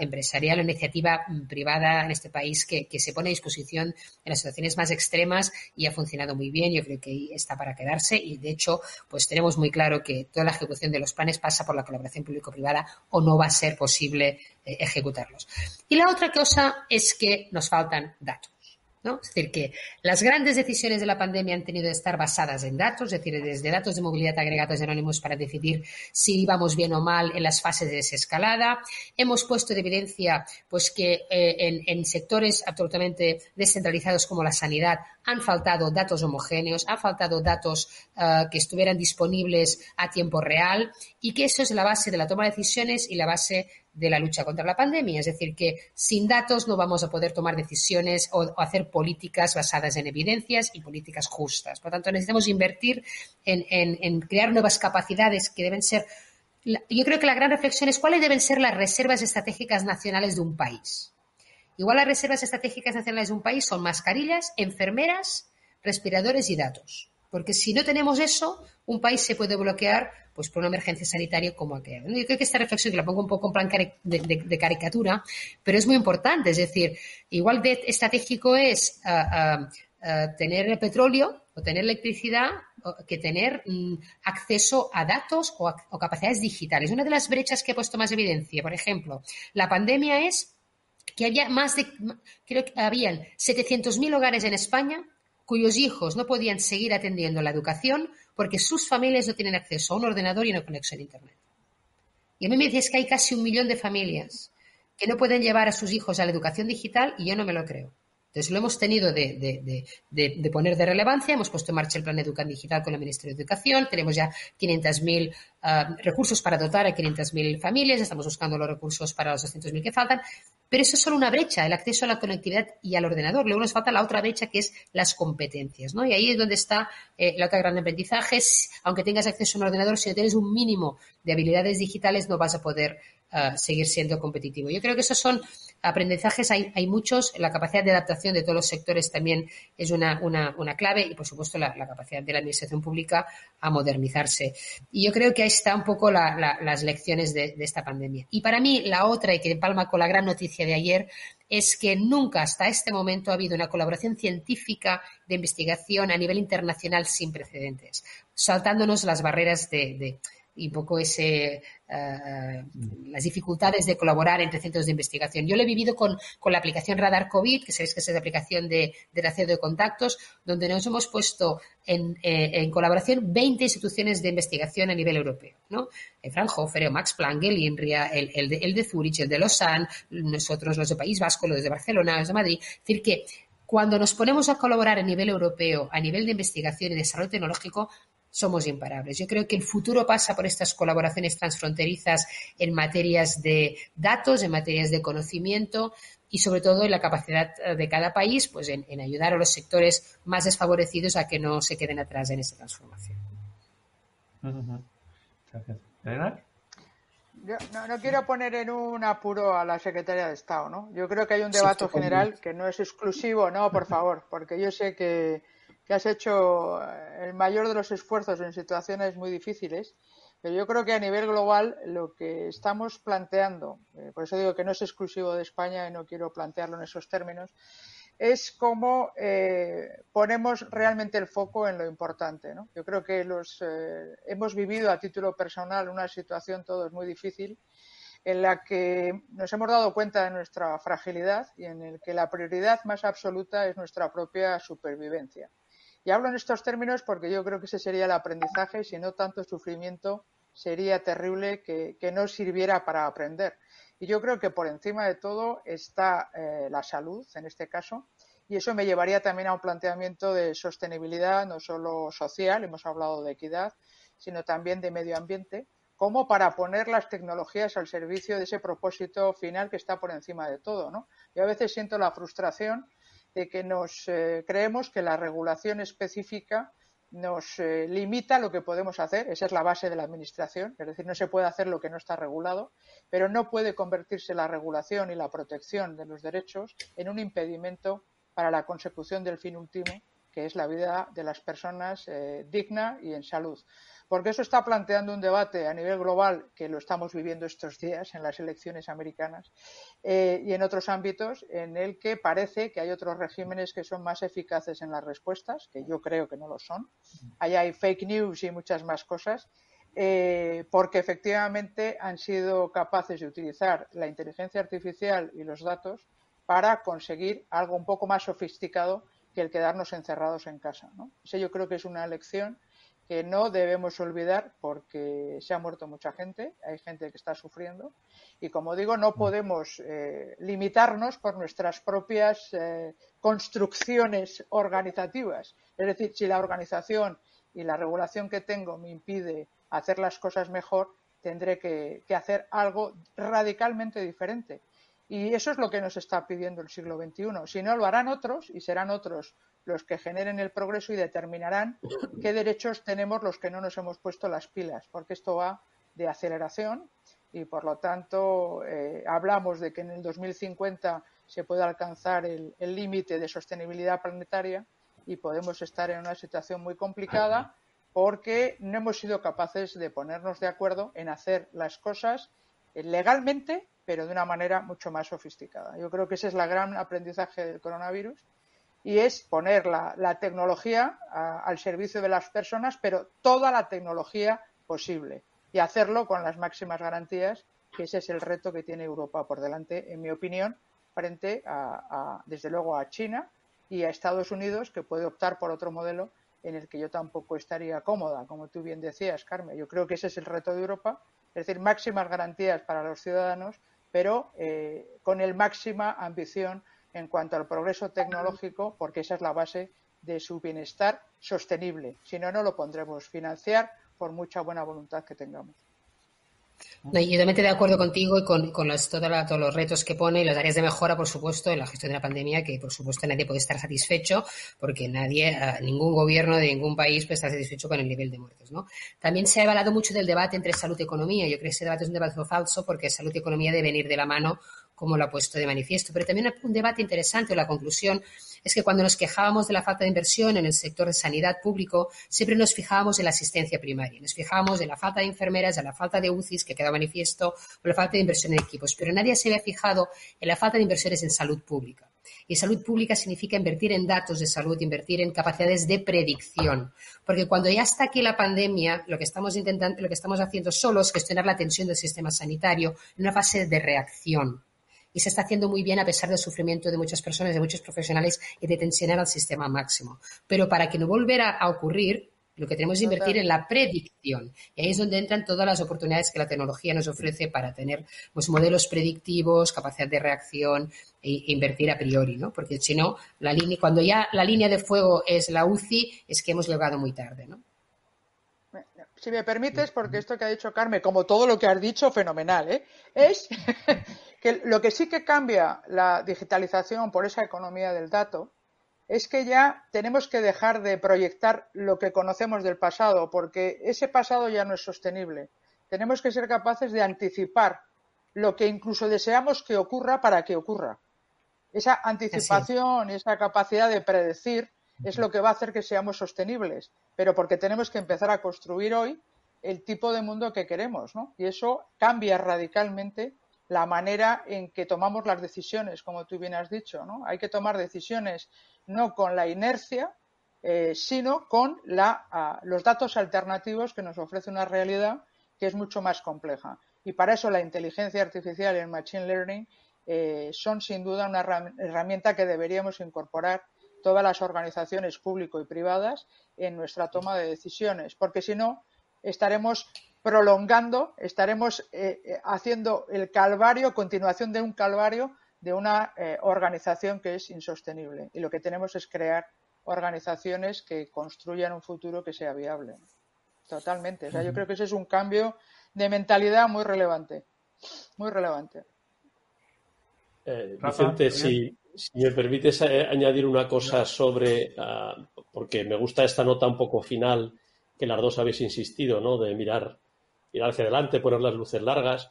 empresarial, una iniciativa mm, privada en este país que, que se pone a disposición en las situaciones más extremas y ha funcionado muy bien. Yo creo que está para quedarse y de hecho, pues tenemos muy claro que toda la ejecución de los planes pasa por la colaboración público-privada o no va a ser posible eh, ejecutarlos. Y la otra cosa es que nos faltan datos. Es decir, que las grandes decisiones de la pandemia han tenido que estar basadas en datos, es decir, desde datos de movilidad agregados de Anónimos para decidir si íbamos bien o mal en las fases de desescalada. Hemos puesto de evidencia pues, que eh, en, sectores absolutamente descentralizados como la sanidad han faltado datos homogéneos, han faltado datos eh, que estuvieran disponibles a tiempo real y que eso es la base de la toma de decisiones y la base de la lucha contra la pandemia. Es decir, que sin datos no vamos a poder tomar decisiones o, hacer políticas basadas en evidencias y políticas justas. Por lo tanto, necesitamos invertir en, crear nuevas capacidades que deben ser. Yo creo que la gran reflexión es cuáles deben ser las reservas estratégicas nacionales de un país. Igual las reservas estratégicas nacionales de un país son mascarillas, enfermeras, respiradores y datos. Porque si no tenemos eso, un país se puede bloquear pues por una emergencia sanitaria como aquella. Yo creo que esta reflexión, que la pongo un poco en plan de, caricatura, pero es muy importante. Es decir, igual de estratégico es ah, ah, ah, tener petróleo o tener electricidad que tener mm, acceso a datos o, capacidades digitales. Una de las brechas que he puesto más evidencia, por ejemplo, la pandemia es que había más de, creo que habían 700.000 hogares en España cuyos hijos no podían seguir atendiendo la educación porque sus familias no tienen acceso a un ordenador y una conexión a Internet. Y a mí me dices que hay casi un millón de familias que no pueden llevar a sus hijos a la educación digital y yo no me lo creo. Entonces lo hemos tenido de, poner de relevancia, hemos puesto en marcha el plan Educación Digital con el Ministerio de Educación, tenemos ya 500.000 ah, recursos para dotar a 500.000 familias, estamos buscando los recursos para los 200.000 que faltan, pero eso es solo una brecha, el acceso a la conectividad y al ordenador. Luego nos falta la otra brecha que es las competencias, ¿no? Y ahí es donde está eh, la otra gran aprendizaje. Aunque tengas acceso a un ordenador, si no tienes un mínimo de habilidades digitales, no vas a poder seguir siendo competitivo. Yo creo que esos son aprendizajes, hay, hay, muchos, la capacidad de adaptación de todos los sectores también es una, una, clave y, por supuesto, la, capacidad de la administración pública a modernizarse. Y yo creo que ahí está un poco las lecciones de, esta pandemia. Y para mí, la otra, y que empalma con la gran noticia de ayer, es que nunca hasta este momento ha habido una colaboración científica de investigación a nivel internacional sin precedentes, saltándonos las barreras de y poco ese, eh, las dificultades de colaborar entre centros de investigación. Yo lo he vivido con, la aplicación Radar COVID, que sabéis que es la aplicación de, de de contactos, donde nos hemos puesto en, eh, en, colaboración 20 instituciones de investigación a nivel europeo, ¿no? El Fraunhofer, Max Planck, el INRIA, el, el, de, el de Zurich, el de Lausanne, nosotros los de País Vasco, los de Barcelona, los de Madrid. Es decir, que Cuando nos ponemos a colaborar a nivel europeo, a nivel de investigación y desarrollo tecnológico, somos imparables. Yo creo que el futuro pasa por estas colaboraciones transfronterizas en materias de datos, en materias de conocimiento y sobre todo en la capacidad eh, de cada país pues en, ayudar a los sectores más desfavorecidos a que no se queden atrás en esta transformación. Gracias. Yo no, quiero poner en un apuro a la Secretaría de Estado, ¿no? Yo creo que hay un debate general que no es exclusivo, no, por favor, porque yo sé que, que has hecho el mayor de los esfuerzos en situaciones muy difíciles, pero yo creo que a nivel global lo que estamos planteando, eh, por eso digo que no es exclusivo de España y no quiero plantearlo en esos términos, es cómo eh, ponemos realmente el foco en lo importante. Yo creo que los, eh, hemos vivido a título personal una situación todos muy difícil en la que nos hemos dado cuenta de nuestra fragilidad y en el que la prioridad más absoluta es nuestra propia supervivencia. Y hablo en estos términos porque yo creo que ese sería el aprendizaje, si no tanto sufrimiento, sería terrible que, no sirviera para aprender. Y yo creo que por encima de todo está eh, la salud, en este caso, y eso me llevaría también a un planteamiento de sostenibilidad, no solo social, hemos hablado de equidad, sino también de medio ambiente, como para poner las tecnologías al servicio de ese propósito final que está por encima de todo. ¿no? Yo a veces siento la frustración de que nos eh, creemos que la regulación específica nos eh, limita lo que podemos hacer, esa es la base de la administración, es decir, no se puede hacer lo que no está regulado, pero no puede convertirse la regulación y la protección de los derechos en un impedimento para la consecución del fin último, que es la vida de las personas eh, digna y en salud porque eso está planteando un debate a nivel global que lo estamos viviendo estos días en las elecciones americanas eh, y en otros ámbitos en el que parece que hay otros regímenes que son más eficaces en las respuestas, que yo creo que no lo son. Ahí hay fake news y muchas más cosas. Eh, porque efectivamente han sido capaces de utilizar la inteligencia artificial y los datos para conseguir algo un poco más sofisticado que el quedarnos encerrados en casa. ¿no? Ese yo creo que es una lección que no debemos olvidar porque se ha muerto mucha gente, hay gente que está sufriendo y como digo, no podemos eh, limitarnos por nuestras propias eh, construcciones organizativas. Es decir, si la organización y la regulación que tengo me impide hacer las cosas mejor, tendré que, que hacer algo radicalmente diferente. Y eso es lo que nos está pidiendo el siglo XXI. Si no, lo harán otros y serán otros los que generen el progreso y determinarán qué derechos tenemos los que no nos hemos puesto las pilas, porque esto va de aceleración y por lo tanto eh, hablamos de que en el 2050 se puede alcanzar el límite de sostenibilidad planetaria y podemos estar en una situación muy complicada porque no hemos sido capaces de ponernos de acuerdo en hacer las cosas legalmente, pero de una manera mucho más sofisticada. Yo creo que ese es el gran aprendizaje del coronavirus y es poner la, tecnología al servicio de las personas, pero toda la tecnología posible y hacerlo con las máximas garantías, que ese es el reto que tiene Europa por delante, en mi opinión, frente a, desde luego a China y a Estados Unidos, que puede optar por otro modelo en el que yo tampoco estaría cómoda, como tú bien decías, Carmen. Yo creo que ese es el reto de Europa, es decir, máximas garantías para los ciudadanos, pero eh, con el máxima ambición en cuanto al progreso tecnológico, porque esa es la base de su bienestar sostenible. Si no, no lo pondremos financiar por mucha buena voluntad que tengamos. No, yo totalmente de acuerdo contigo y con, todos los retos que pone y las áreas de mejora, por supuesto, en la gestión de la pandemia, que por supuesto nadie puede estar satisfecho, porque nadie, eh, ningún gobierno de ningún país puede estar satisfecho con el nivel de muertes. ¿no? También se ha hablado mucho del debate entre salud y economía. Yo creo que ese debate es un debate falso, porque salud y economía deben ir de la mano como lo ha puesto de manifiesto. Pero también un debate interesante, o la conclusión, es que cuando nos quejábamos de la falta de inversión en el sector de sanidad público, siempre nos fijábamos en la asistencia primaria, nos fijábamos en la falta de enfermeras, en la falta de UCIs, que queda manifiesto, o la falta de inversión en equipos. Pero nadie se había fijado en la falta de inversiones en salud pública. Y salud pública significa invertir en datos de salud, invertir en capacidades de predicción. Porque cuando ya está aquí la pandemia, lo que estamos intentando, lo que estamos haciendo solo es gestionar la tensión del sistema sanitario en una fase de reacción y se está haciendo muy bien a pesar del sufrimiento de muchas personas, de muchos profesionales y de tensionar al sistema máximo. Pero para que no volviera a ocurrir, Lo que tenemos es invertir en la predicción. Y ahí es donde entran todas las oportunidades que la tecnología nos ofrece para tener pues, modelos predictivos, capacidad de reacción e, invertir a priori, ¿no? Porque si no, la línea, cuando ya la línea de fuego es la UCI, es que hemos llegado muy tarde, ¿no? Si me permites, porque esto que ha dicho Carmen, como todo lo que has dicho, fenomenal, ¿eh? es que lo que sí que cambia la digitalización por esa economía del dato es que ya tenemos que dejar de proyectar lo que conocemos del pasado, porque ese pasado ya no es sostenible. Tenemos que ser capaces de anticipar lo que incluso deseamos que ocurra para que ocurra. Esa anticipación y esa capacidad de predecir es lo que va a hacer que seamos sostenibles, pero porque tenemos que empezar a construir hoy el tipo de mundo que queremos, ¿no? Y eso cambia radicalmente la manera en que tomamos las decisiones, como tú bien has dicho, ¿no? Hay que tomar decisiones no con la inercia, eh, sino con los datos alternativos que nos ofrece una realidad que es mucho más compleja. Y para eso la inteligencia artificial y el machine learning eh, son sin duda una herramienta que deberíamos incorporar todas las organizaciones público y privadas en nuestra toma de decisiones, porque si no estaremos prolongando, estaremos eh, eh, haciendo el calvario, continuación de un calvario de una eh, organización que es insostenible. Y lo que tenemos es crear organizaciones que construyan un futuro que sea viable. Totalmente. O sea, yo creo que ese es un cambio de mentalidad muy relevante. Muy relevante. Vicente, si, me permites añadir una cosa sobre, ah, porque me gusta esta nota un poco final que las dos habéis insistido, ¿no? De mirar ir hacia adelante, poner las luces largas.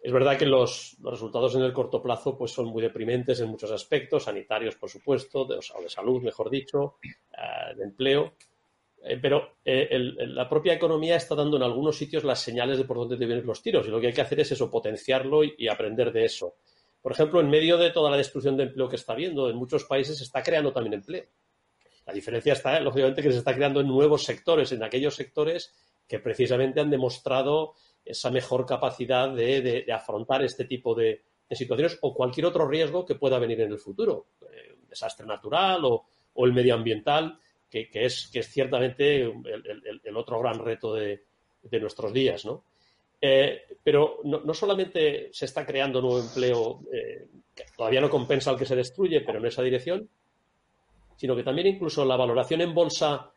Es verdad que los, resultados en el corto plazo pues, son muy deprimentes en muchos aspectos, sanitarios, por supuesto, o de salud, mejor dicho, eh, de empleo. Eh, pero eh, la propia economía está dando en algunos sitios las señales de por dónde deben ir los tiros y lo que hay que hacer es eso, potenciarlo y, aprender de eso. Por ejemplo, en medio de toda la destrucción de empleo que está habiendo, en muchos países se está creando también empleo. La diferencia está, lógicamente, que se está creando en nuevos sectores, en aquellos sectores que precisamente han demostrado esa mejor capacidad de, afrontar este tipo de, situaciones o cualquier otro riesgo que pueda venir en el futuro, eh, un desastre natural o, el medioambiental, que, es, ciertamente el, otro gran reto de, nuestros días, ¿no? Eh, pero no, solamente se está creando nuevo empleo eh, que todavía no compensa al que se destruye, pero en esa dirección, sino que también incluso la valoración en bolsa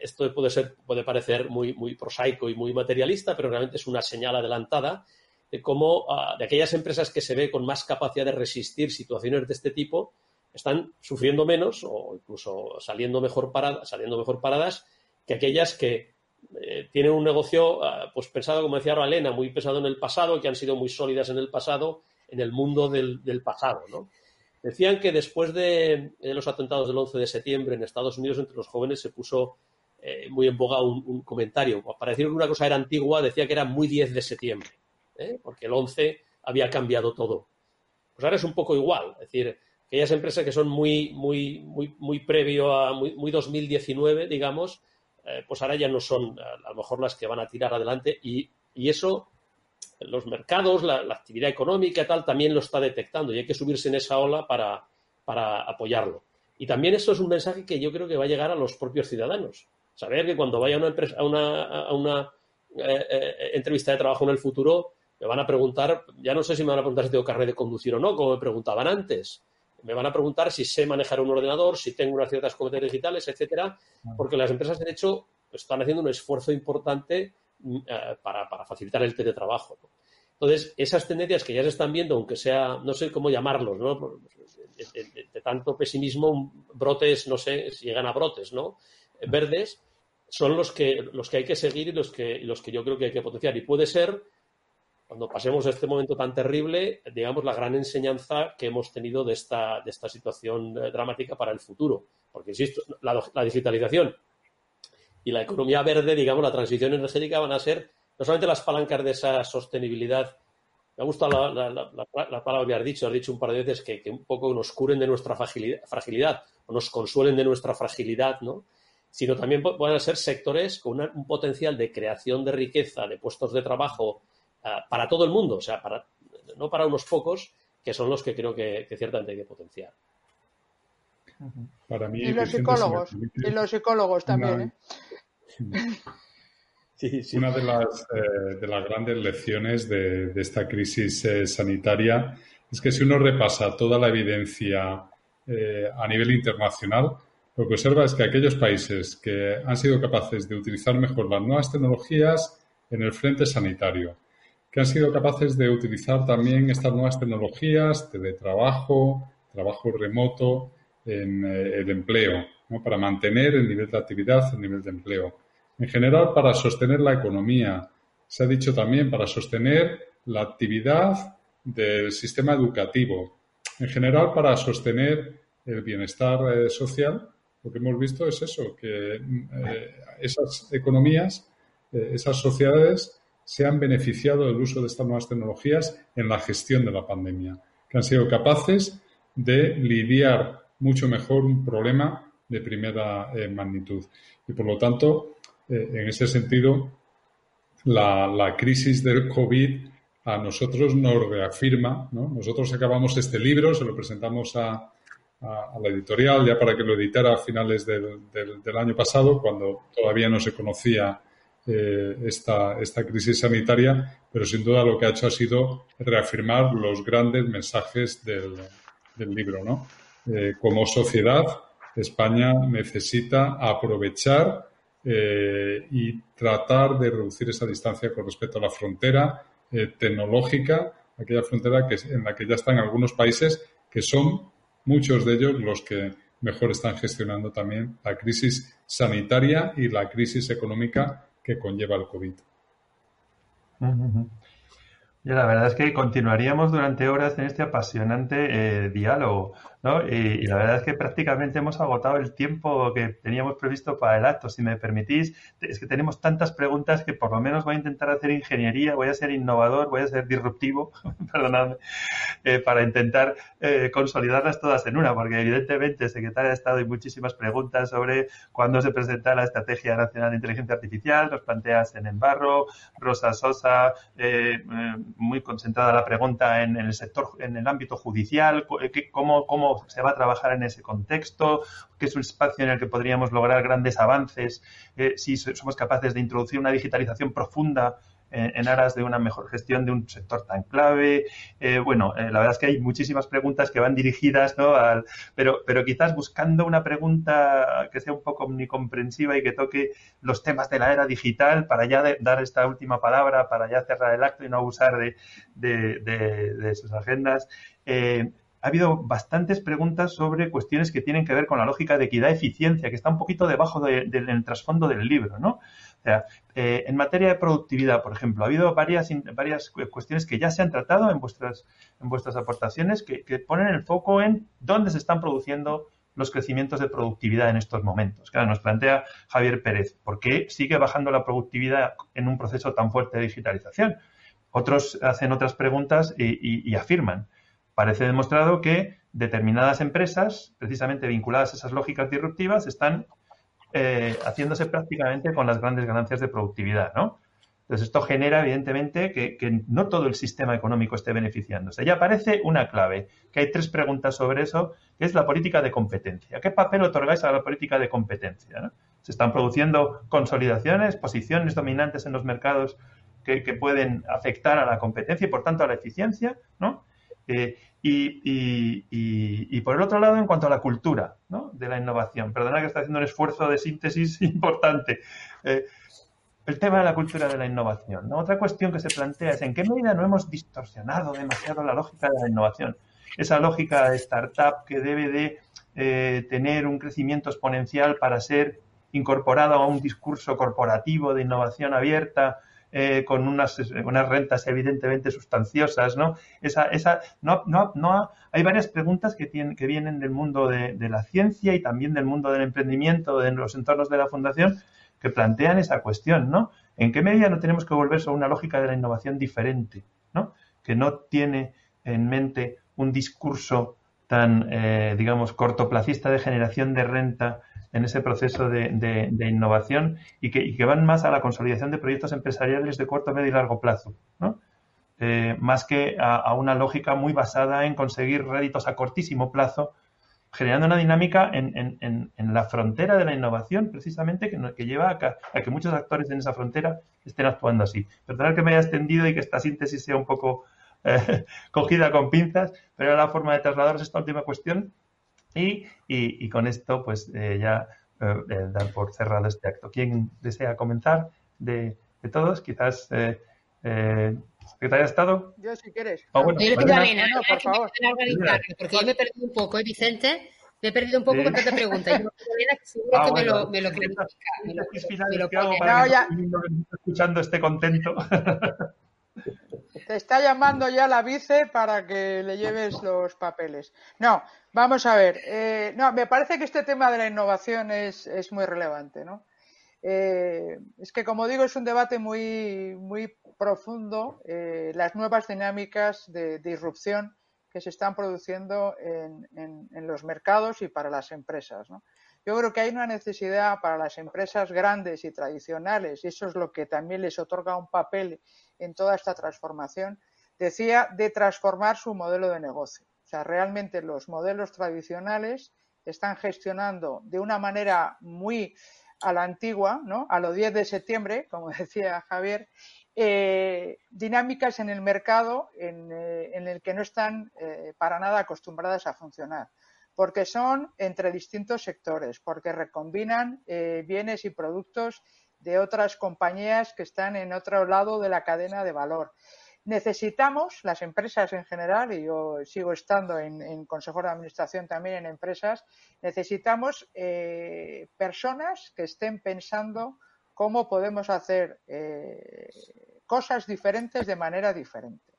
esto puede ser, puede parecer muy, muy prosaico y muy materialista, pero realmente es una señal adelantada de cómo ah, de aquellas empresas que se ve con más capacidad de resistir situaciones de este tipo están sufriendo menos o incluso saliendo mejor, paradas, saliendo mejor paradas que aquellas que eh, tienen un negocio ah, pues pensado, como decía Elena, muy pesado en el pasado, que han sido muy sólidas en el pasado, en el mundo del, del pasado, ¿no? Decían que después de, los atentados del 11 de septiembre en Estados Unidos, entre los jóvenes se puso eh, muy en boga un, comentario. Para decir que una cosa era antigua, decía que era muy 10 de septiembre, ¿eh? porque el 11 había cambiado todo. Pues ahora es un poco igual. Es decir, aquellas empresas que son muy, muy, muy, muy previo a muy, muy 2019, digamos, eh, pues ahora ya no son a, lo mejor las que van a tirar adelante y, y eso los mercados, la, actividad económica tal también lo está detectando y hay que subirse en esa ola para, apoyarlo. Y también esto es un mensaje que yo creo que va a llegar a los propios ciudadanos. Saber que cuando vaya a una, empresa, a una, a una eh, eh, entrevista de trabajo en el futuro, me van a preguntar, ya no sé si me van a preguntar si tengo carnet de conducir o no, como me preguntaban antes. Me van a preguntar si sé manejar un ordenador, si tengo unas ciertas competencias digitales, etcétera, porque las empresas, de hecho, están haciendo un esfuerzo importante eh, para, facilitar el teletrabajo. Entonces, esas tendencias que ya se están viendo, aunque sea, no sé cómo llamarlos, ¿no? De, tanto pesimismo, brotes, no sé llegan a brotes, ¿no? Verdes, son los que, los que hay que seguir y los que, los que yo creo que hay que potenciar. Y puede ser, cuando pasemos este momento tan terrible, digamos, la gran enseñanza que hemos tenido de esta, de esta situación eh, dramática para el futuro. Porque, insisto, la digitalización y la economía verde, digamos, la transición energética van a ser no solamente las palancas de esa sostenibilidad. Me ha gustado la, palabra que has dicho, has dicho un par de veces que, un poco nos curen de nuestra fragilidad, o nos consuelen de nuestra fragilidad, ¿no? Sino también pueden ser sectores con un potencial de creación de riqueza, de puestos de trabajo ah, para todo el mundo, o sea, para, no para unos pocos, que son los que creo que, que ciertamente hay que potenciar. Para mí, y los psicólogos, y los psicólogos también. ¿eh? Una de las, eh, de las grandes lecciones de, esta crisis eh, sanitaria es que si uno repasa toda la evidencia eh, a nivel internacional, lo que observa es que aquellos países que han sido capaces de utilizar mejor las nuevas tecnologías en el frente sanitario, que han sido capaces de utilizar también estas nuevas tecnologías, de trabajo, trabajo remoto, en el empleo, para mantener el nivel de actividad, el nivel de empleo en general, para sostener la economía. Se ha dicho también para sostener la actividad del sistema educativo. En general, para sostener el bienestar eh, social, lo que hemos visto es eso, que eh, esas economías, eh, esas sociedades se han beneficiado del uso de estas nuevas tecnologías en la gestión de la pandemia, que han sido capaces de lidiar mucho mejor un problema de primera magnitud. Y por lo tanto, eh, en ese sentido, la, crisis del COVID a nosotros nos reafirma. Nosotros acabamos este libro, se lo presentamos a, la editorial ya para que lo editara a finales del, año pasado, cuando todavía no se conocía eh, esta, esta crisis sanitaria, pero sin duda lo que ha hecho ha sido reafirmar los grandes mensajes del, libro. ¿no? Eh, como sociedad, España necesita aprovechar eh, y tratar de reducir esa distancia con respecto a la frontera eh, tecnológica, aquella frontera que, en la que ya están algunos países que son muchos de ellos los que mejor están gestionando también la crisis sanitaria y la crisis económica que conlleva el COVID. Y la verdad es que continuaríamos durante horas en este apasionante eh, diálogo, ¿no? Y, la verdad es que prácticamente hemos agotado el tiempo que teníamos previsto para el acto. Si me permitís, es que tenemos tantas preguntas que por lo menos voy a intentar hacer ingeniería, voy a ser innovador, voy a ser disruptivo, perdonadme, eh, para intentar eh, consolidarlas todas en una, porque evidentemente, secretaria de Estado, hay muchísimas preguntas sobre cuándo se presenta la Estrategia Nacional de Inteligencia Artificial, nos planteas en Embarro, Rosa Sosa, eh, muy concentrada la pregunta en, el sector, en el ámbito judicial, cómo, cómo se va a trabajar en ese contexto, qué es un espacio en el que podríamos lograr grandes avances, eh, si somos capaces de introducir una digitalización profunda en, aras de una mejor gestión de un sector tan clave. Eh, bueno, eh, la verdad es que hay muchísimas preguntas que van dirigidas, ¿no? Pero, pero quizás buscando una pregunta que sea un poco omnicomprensiva y que toque los temas de la era digital para ya dar esta última palabra, para ya cerrar el acto y no abusar de, de, sus agendas. Eh, ha habido bastantes preguntas sobre cuestiones que tienen que ver con la lógica de equidad-eficiencia, que está un poquito debajo del trasfondo del libro, ¿no? Sea, eh, en materia de productividad, por ejemplo, ha habido varias, varias cuestiones que ya se han tratado en vuestras, en vuestras aportaciones que, ponen el foco en dónde se están produciendo los crecimientos de productividad en estos momentos. Claro, nos plantea Javier Pérez, ¿por qué sigue bajando la productividad en un proceso tan fuerte de digitalización? Otros hacen otras preguntas y afirman, parece demostrado que determinadas empresas, precisamente vinculadas a esas lógicas disruptivas, están eh, haciéndose prácticamente con las grandes ganancias de productividad, ¿no? Entonces, esto genera, evidentemente, que, no todo el sistema económico esté beneficiándose. Ya aparece una clave, que hay tres preguntas sobre eso, que es la política de competencia. ¿Qué papel otorgáis a la política de competencia? Se están produciendo consolidaciones, posiciones dominantes en los mercados que, pueden afectar a la competencia y, por tanto, a la eficiencia, ¿no? Eh, y, por el otro lado, en cuanto a la cultura de la innovación, perdona que está haciendo un esfuerzo de síntesis importante. Eh, el tema de la cultura de la innovación. Otra cuestión que se plantea es en qué medida no hemos distorsionado demasiado la lógica de la innovación. Esa lógica de startup que debe de eh, tener un crecimiento exponencial para ser incorporado a un discurso corporativo de innovación abierta, eh, con unas, unas rentas evidentemente sustanciosas, ¿no? Esa, esa, no, no, no hay varias preguntas que, tienen, que vienen del mundo de, la ciencia y también del mundo del emprendimiento, de los entornos de la fundación, que plantean esa cuestión, ¿no? ¿En qué medida no tenemos que volver sobre una lógica de la innovación diferente, ¿no? Que no tiene en mente un discurso tan, eh, digamos, cortoplacista de generación de renta en ese proceso de, innovación y que, van más a la consolidación de proyectos empresariales de corto, medio y largo plazo, ¿no? Eh, más que a, una lógica muy basada en conseguir réditos a cortísimo plazo generando una dinámica en, en, en, la frontera de la innovación, precisamente, que, que lleva a que, muchos actores en esa frontera estén actuando así. Perdonad que me haya extendido y que esta síntesis sea un poco eh, cogida con pinzas, pero era la forma de trasladaros esta última cuestión y, y, con esto, pues eh, ya eh, dar por cerrado este acto. ¿Quién desea comenzar de, de todos? Quizás Secretaria de Estado. Yo, si quieres. Oh, bueno, yo a Elena, no, por favor. porque yo me he perdido un poco, ¿eh, Vicente? Me he perdido un poco con tanta pregunta. Yo Elena seguro ah, que me lo, me lo clarifica. Me lo, me lo pone. No, ya. escuchando este contento. Te está llamando ya la vice para que le lleves los papeles. No, vamos a ver. Eh, no, me parece que este tema de la innovación es, es muy relevante, ¿no? Eh, es que, como digo, es un debate muy, muy profundo eh, las nuevas dinámicas de, disrupción que se están produciendo en, los mercados y para las empresas. Yo creo que hay una necesidad para las empresas grandes y tradicionales, y eso es lo que también les otorga un papel en toda esta transformación, decía, de transformar su modelo de negocio. O sea, realmente los modelos tradicionales están gestionando de una manera muy a la antigua, ¿no? a los 10 de septiembre, como decía Javier, eh, dinámicas en el mercado en, eh, el que no están eh, para nada acostumbradas a funcionar, porque son entre distintos sectores, porque recombinan bienes y productos de otras compañías que están en otro lado de la cadena de valor necesitamos, las empresas en general, y yo sigo estando en, Consejo de Administración también en empresas, necesitamos eh, personas que estén pensando cómo podemos hacer eh, cosas diferentes de manera diferente.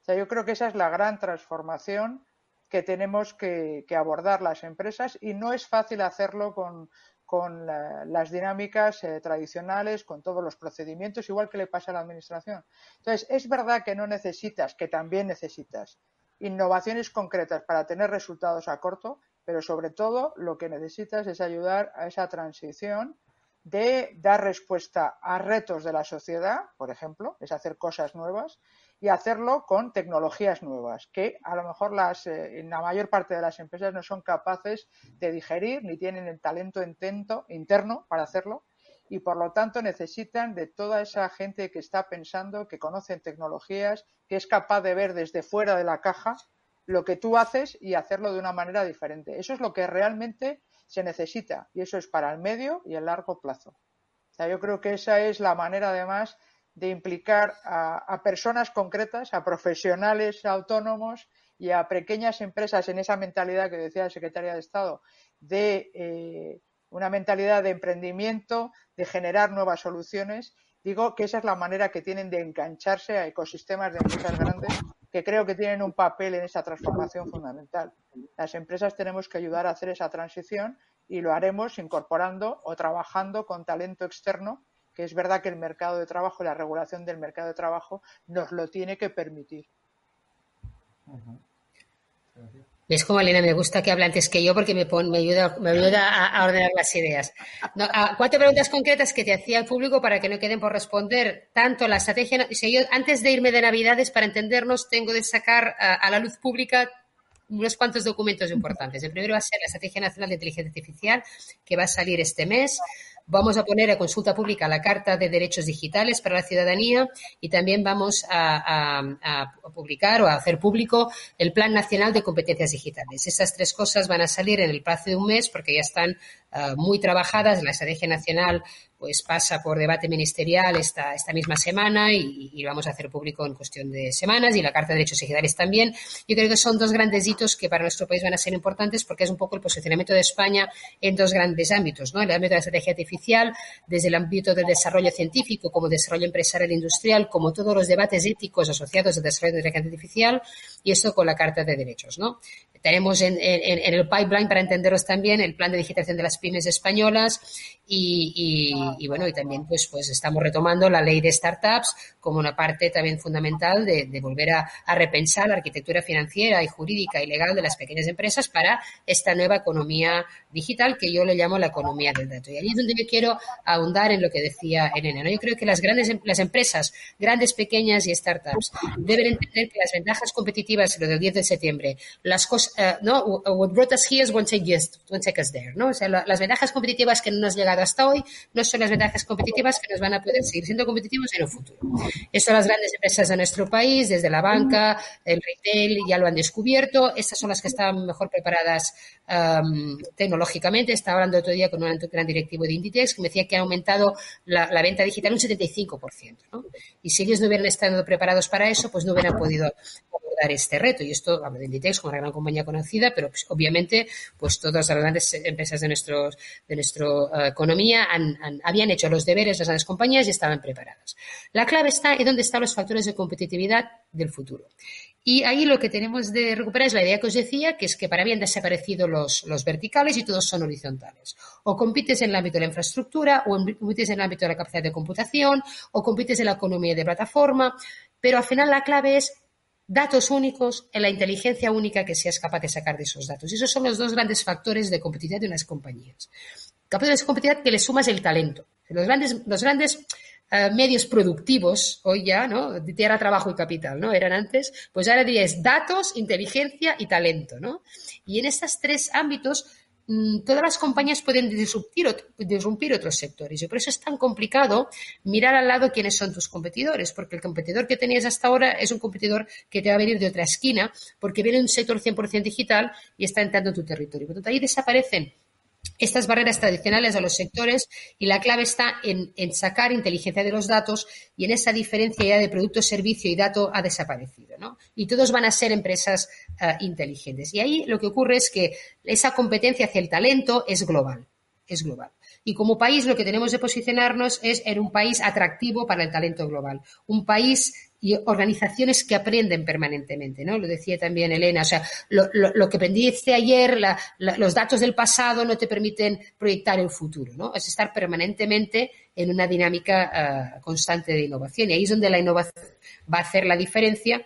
O sea, yo creo que esa es la gran transformación que tenemos que abordar las empresas y no es fácil hacerlo con, con las dinámicas eh, tradicionales, con todos los procedimientos, igual que le pasa a la Administración. Entonces, es verdad que no necesitas, que también necesitas innovaciones concretas para tener resultados a corto, pero sobre todo lo que necesitas es ayudar a esa transición de dar respuesta a retos de la sociedad, por ejemplo, es hacer cosas nuevas, y hacerlo con tecnologías nuevas, que a lo mejor las, eh, en la mayor parte de las empresas no son capaces de digerir ni tienen el talento intento, interno para hacerlo y por lo tanto necesitan de toda esa gente que está pensando, que conoce tecnologías, que es capaz de ver desde fuera de la caja lo que tú haces y hacerlo de una manera diferente. Eso es lo que realmente se necesita y eso es para el medio y el largo plazo. O sea, yo creo que esa es la manera además de implicar a, personas concretas, a profesionales autónomos y a pequeñas empresas en esa mentalidad que decía la secretaria de Estado, de eh, una mentalidad de emprendimiento, de generar nuevas soluciones. Digo que esa es la manera que tienen de engancharse a ecosistemas de empresas grandes que creo que tienen un papel en esa transformación fundamental. Las empresas tenemos que ayudar a hacer esa transición y lo haremos incorporando o trabajando con talento externo que es verdad que el mercado de trabajo y la regulación del mercado de trabajo nos lo tiene que permitir. Es como Elena, me gusta que hable antes que yo porque me, me ayuda, me ayuda a, ordenar las ideas. cuatro preguntas concretas que te hacía el público para que no queden por responder. Tanto la estrategia, yo antes de irme de Navidades, para entendernos, tengo de sacar a la luz pública unos cuantos documentos importantes. El primero va a ser la Estrategia Nacional de Inteligencia Artificial, que va a salir este mes. Vamos a poner a consulta pública la Carta de Derechos Digitales para la Ciudadanía y también vamos a, publicar o a hacer público el Plan Nacional de Competencias Digitales. Estas tres cosas van a salir en el plazo de un mes porque ya están ah, muy trabajadas. La Estrategia Nacional pues pasa por debate ministerial esta, esta misma semana y, y, vamos a hacer público en cuestión de semanas y la Carta de Derechos Digitales también. Yo creo que son dos grandes hitos que para nuestro país van a ser importantes porque es un poco el posicionamiento de España en dos grandes ámbitos, ¿no? El ámbito de la estrategia artificial, desde el ámbito del desarrollo científico como desarrollo empresarial e industrial, como todos los debates éticos asociados al desarrollo de la inteligencia artificial y esto con la Carta de Derechos, ¿no? Tenemos en, el pipeline, para entenderos también, el plan de digitalización de las pymes españolas y, bueno, y también pues, pues estamos retomando la ley de startups como una parte también fundamental de, volver a, repensar la arquitectura financiera y jurídica y legal de las pequeñas empresas para esta nueva economía digital que yo le llamo la economía del dato. Y ahí es donde yo quiero ahondar en lo que decía Elena. Yo creo que las grandes em, las empresas, grandes, pequeñas y startups, deben entender que las ventajas competitivas, lo del 10 de septiembre, las cosas uh, no, what brought us here won't take us, won't take us there, ¿no? O sea, la, las ventajas competitivas que no nos han llegado hasta hoy no son las ventajas competitivas que nos van a poder seguir siendo competitivos en el futuro. Eso las grandes empresas de nuestro país, desde la banca, el retail, ya lo han descubierto. Estas son las que están mejor preparadas um, tecnológicamente. Estaba hablando otro día con un gran directivo de Inditex que me decía que ha aumentado la, la venta digital un 75%, ¿no? Y si ellos no hubieran estado preparados para eso, pues no hubieran podido este reto. Y esto hablo de Inditex como una gran compañía conocida, pero pues, obviamente pues todas las grandes empresas de, nuestros, de nuestra uh, economía han, han, habían hecho los deberes, las grandes compañías y estaban preparadas. La clave está en dónde están los factores de competitividad del futuro. Y ahí lo que tenemos de recuperar es la idea que os decía, que es que para mí han desaparecido los, los verticales y todos son horizontales. O compites en el ámbito de la infraestructura, o compites en el ámbito de la capacidad de computación, o compites en la economía de plataforma, pero al final la clave es datos únicos en la inteligencia única que seas capaz de sacar de esos datos. Esos son los dos grandes factores de competitividad de unas compañías. Capacidad de competitividad que le sumas el talento. Los grandes, los grandes uh, medios productivos, hoy ya, ¿no? Tierra, trabajo y capital, ¿no? Eran antes, pues ahora día es datos, inteligencia y talento, ¿no? Y en estos tres ámbitos todas las compañías pueden disrumpir, disrumpir, otros sectores. Y por eso es tan complicado mirar al lado quiénes son tus competidores, porque el competidor que tenías hasta ahora es un competidor que te va a venir de otra esquina, porque viene un sector 100% digital y está entrando en tu territorio. Por lo tanto, ahí desaparecen estas barreras tradicionales a los sectores y la clave está en, sacar inteligencia de los datos y en esa diferencia ya de producto, servicio y dato ha desaparecido. ¿no? Y todos van a ser empresas uh, inteligentes. Y ahí lo que ocurre es que esa competencia hacia el talento es global. Es global. Y como país lo que tenemos de posicionarnos es en un país atractivo para el talento global. Un país y organizaciones que aprenden permanentemente, ¿no? Lo decía también Elena, o sea, lo, lo, lo que aprendiste ayer, la, la, los datos del pasado no te permiten proyectar el futuro, ¿no? Es estar permanentemente en una dinámica uh, constante de innovación y ahí es donde la innovación va a hacer la diferencia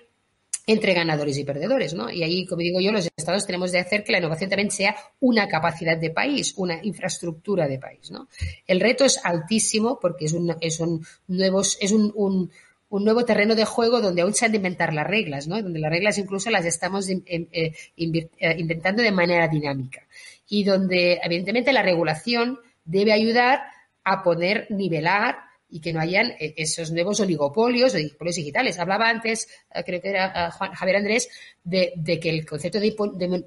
entre ganadores y perdedores, ¿no? Y ahí, como digo yo, los estados tenemos de hacer que la innovación también sea una capacidad de país, una infraestructura de país, ¿no? El reto es altísimo porque es un, es un nuevos, es un, un un nuevo terreno de juego donde aún se han de inventar las reglas, ¿no? Donde las reglas incluso las estamos eh, eh, inventando de manera dinámica. Y donde, evidentemente, la regulación debe ayudar a poder nivelar y que no hayan eh, esos nuevos oligopolios, oligopolios digitales. Hablaba antes, creo que era Juan, Javier Andrés, de, de, que el concepto de,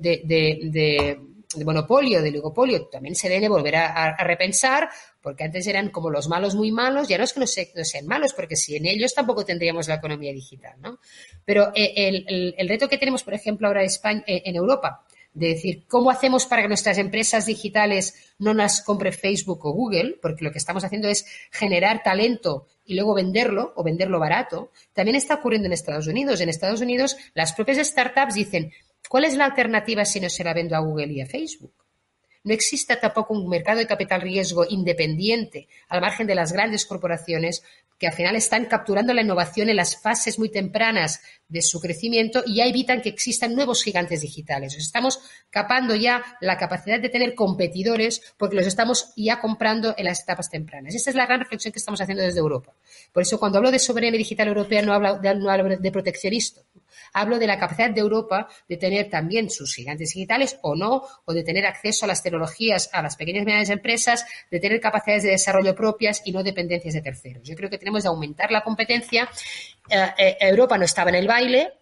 de, de de monopolio, de oligopolio, también se debe volver a, repensar, porque antes eran como los malos muy malos, ya no es que no, se, sean malos, porque si en ellos tampoco tendríamos la economía digital, ¿no? Pero eh, el, el, el reto que tenemos, por ejemplo, ahora en, España, eh, en Europa, de decir, ¿cómo hacemos para que nuestras empresas digitales no las compre Facebook o Google? Porque lo que estamos haciendo es generar talento y luego venderlo o venderlo barato. También está ocurriendo en Estados Unidos. En Estados Unidos, las propias startups dicen, ¿Cuál es la alternativa si no se la vendo a Google y a Facebook? No existe tampoco un mercado de capital riesgo independiente al margen de las grandes corporaciones que al final están capturando la innovación en las fases muy tempranas de su crecimiento y ya evitan que existan nuevos gigantes digitales. Estamos capando ya la capacidad de tener competidores porque los estamos ya comprando en las etapas tempranas. Esta es la gran reflexión que estamos haciendo desde Europa. Por eso cuando hablo de soberanía digital europea no hablo de, no hablo de proteccionismo. Hablo de la capacidad de Europa de tener también sus gigantes digitales o no, o de tener acceso a las tecnologías, a las pequeñas y medianas empresas, de tener capacidades de desarrollo propias y no dependencias de terceros. Yo creo que tenemos que aumentar la competencia. Eh, eh, Europa no estaba en el baile,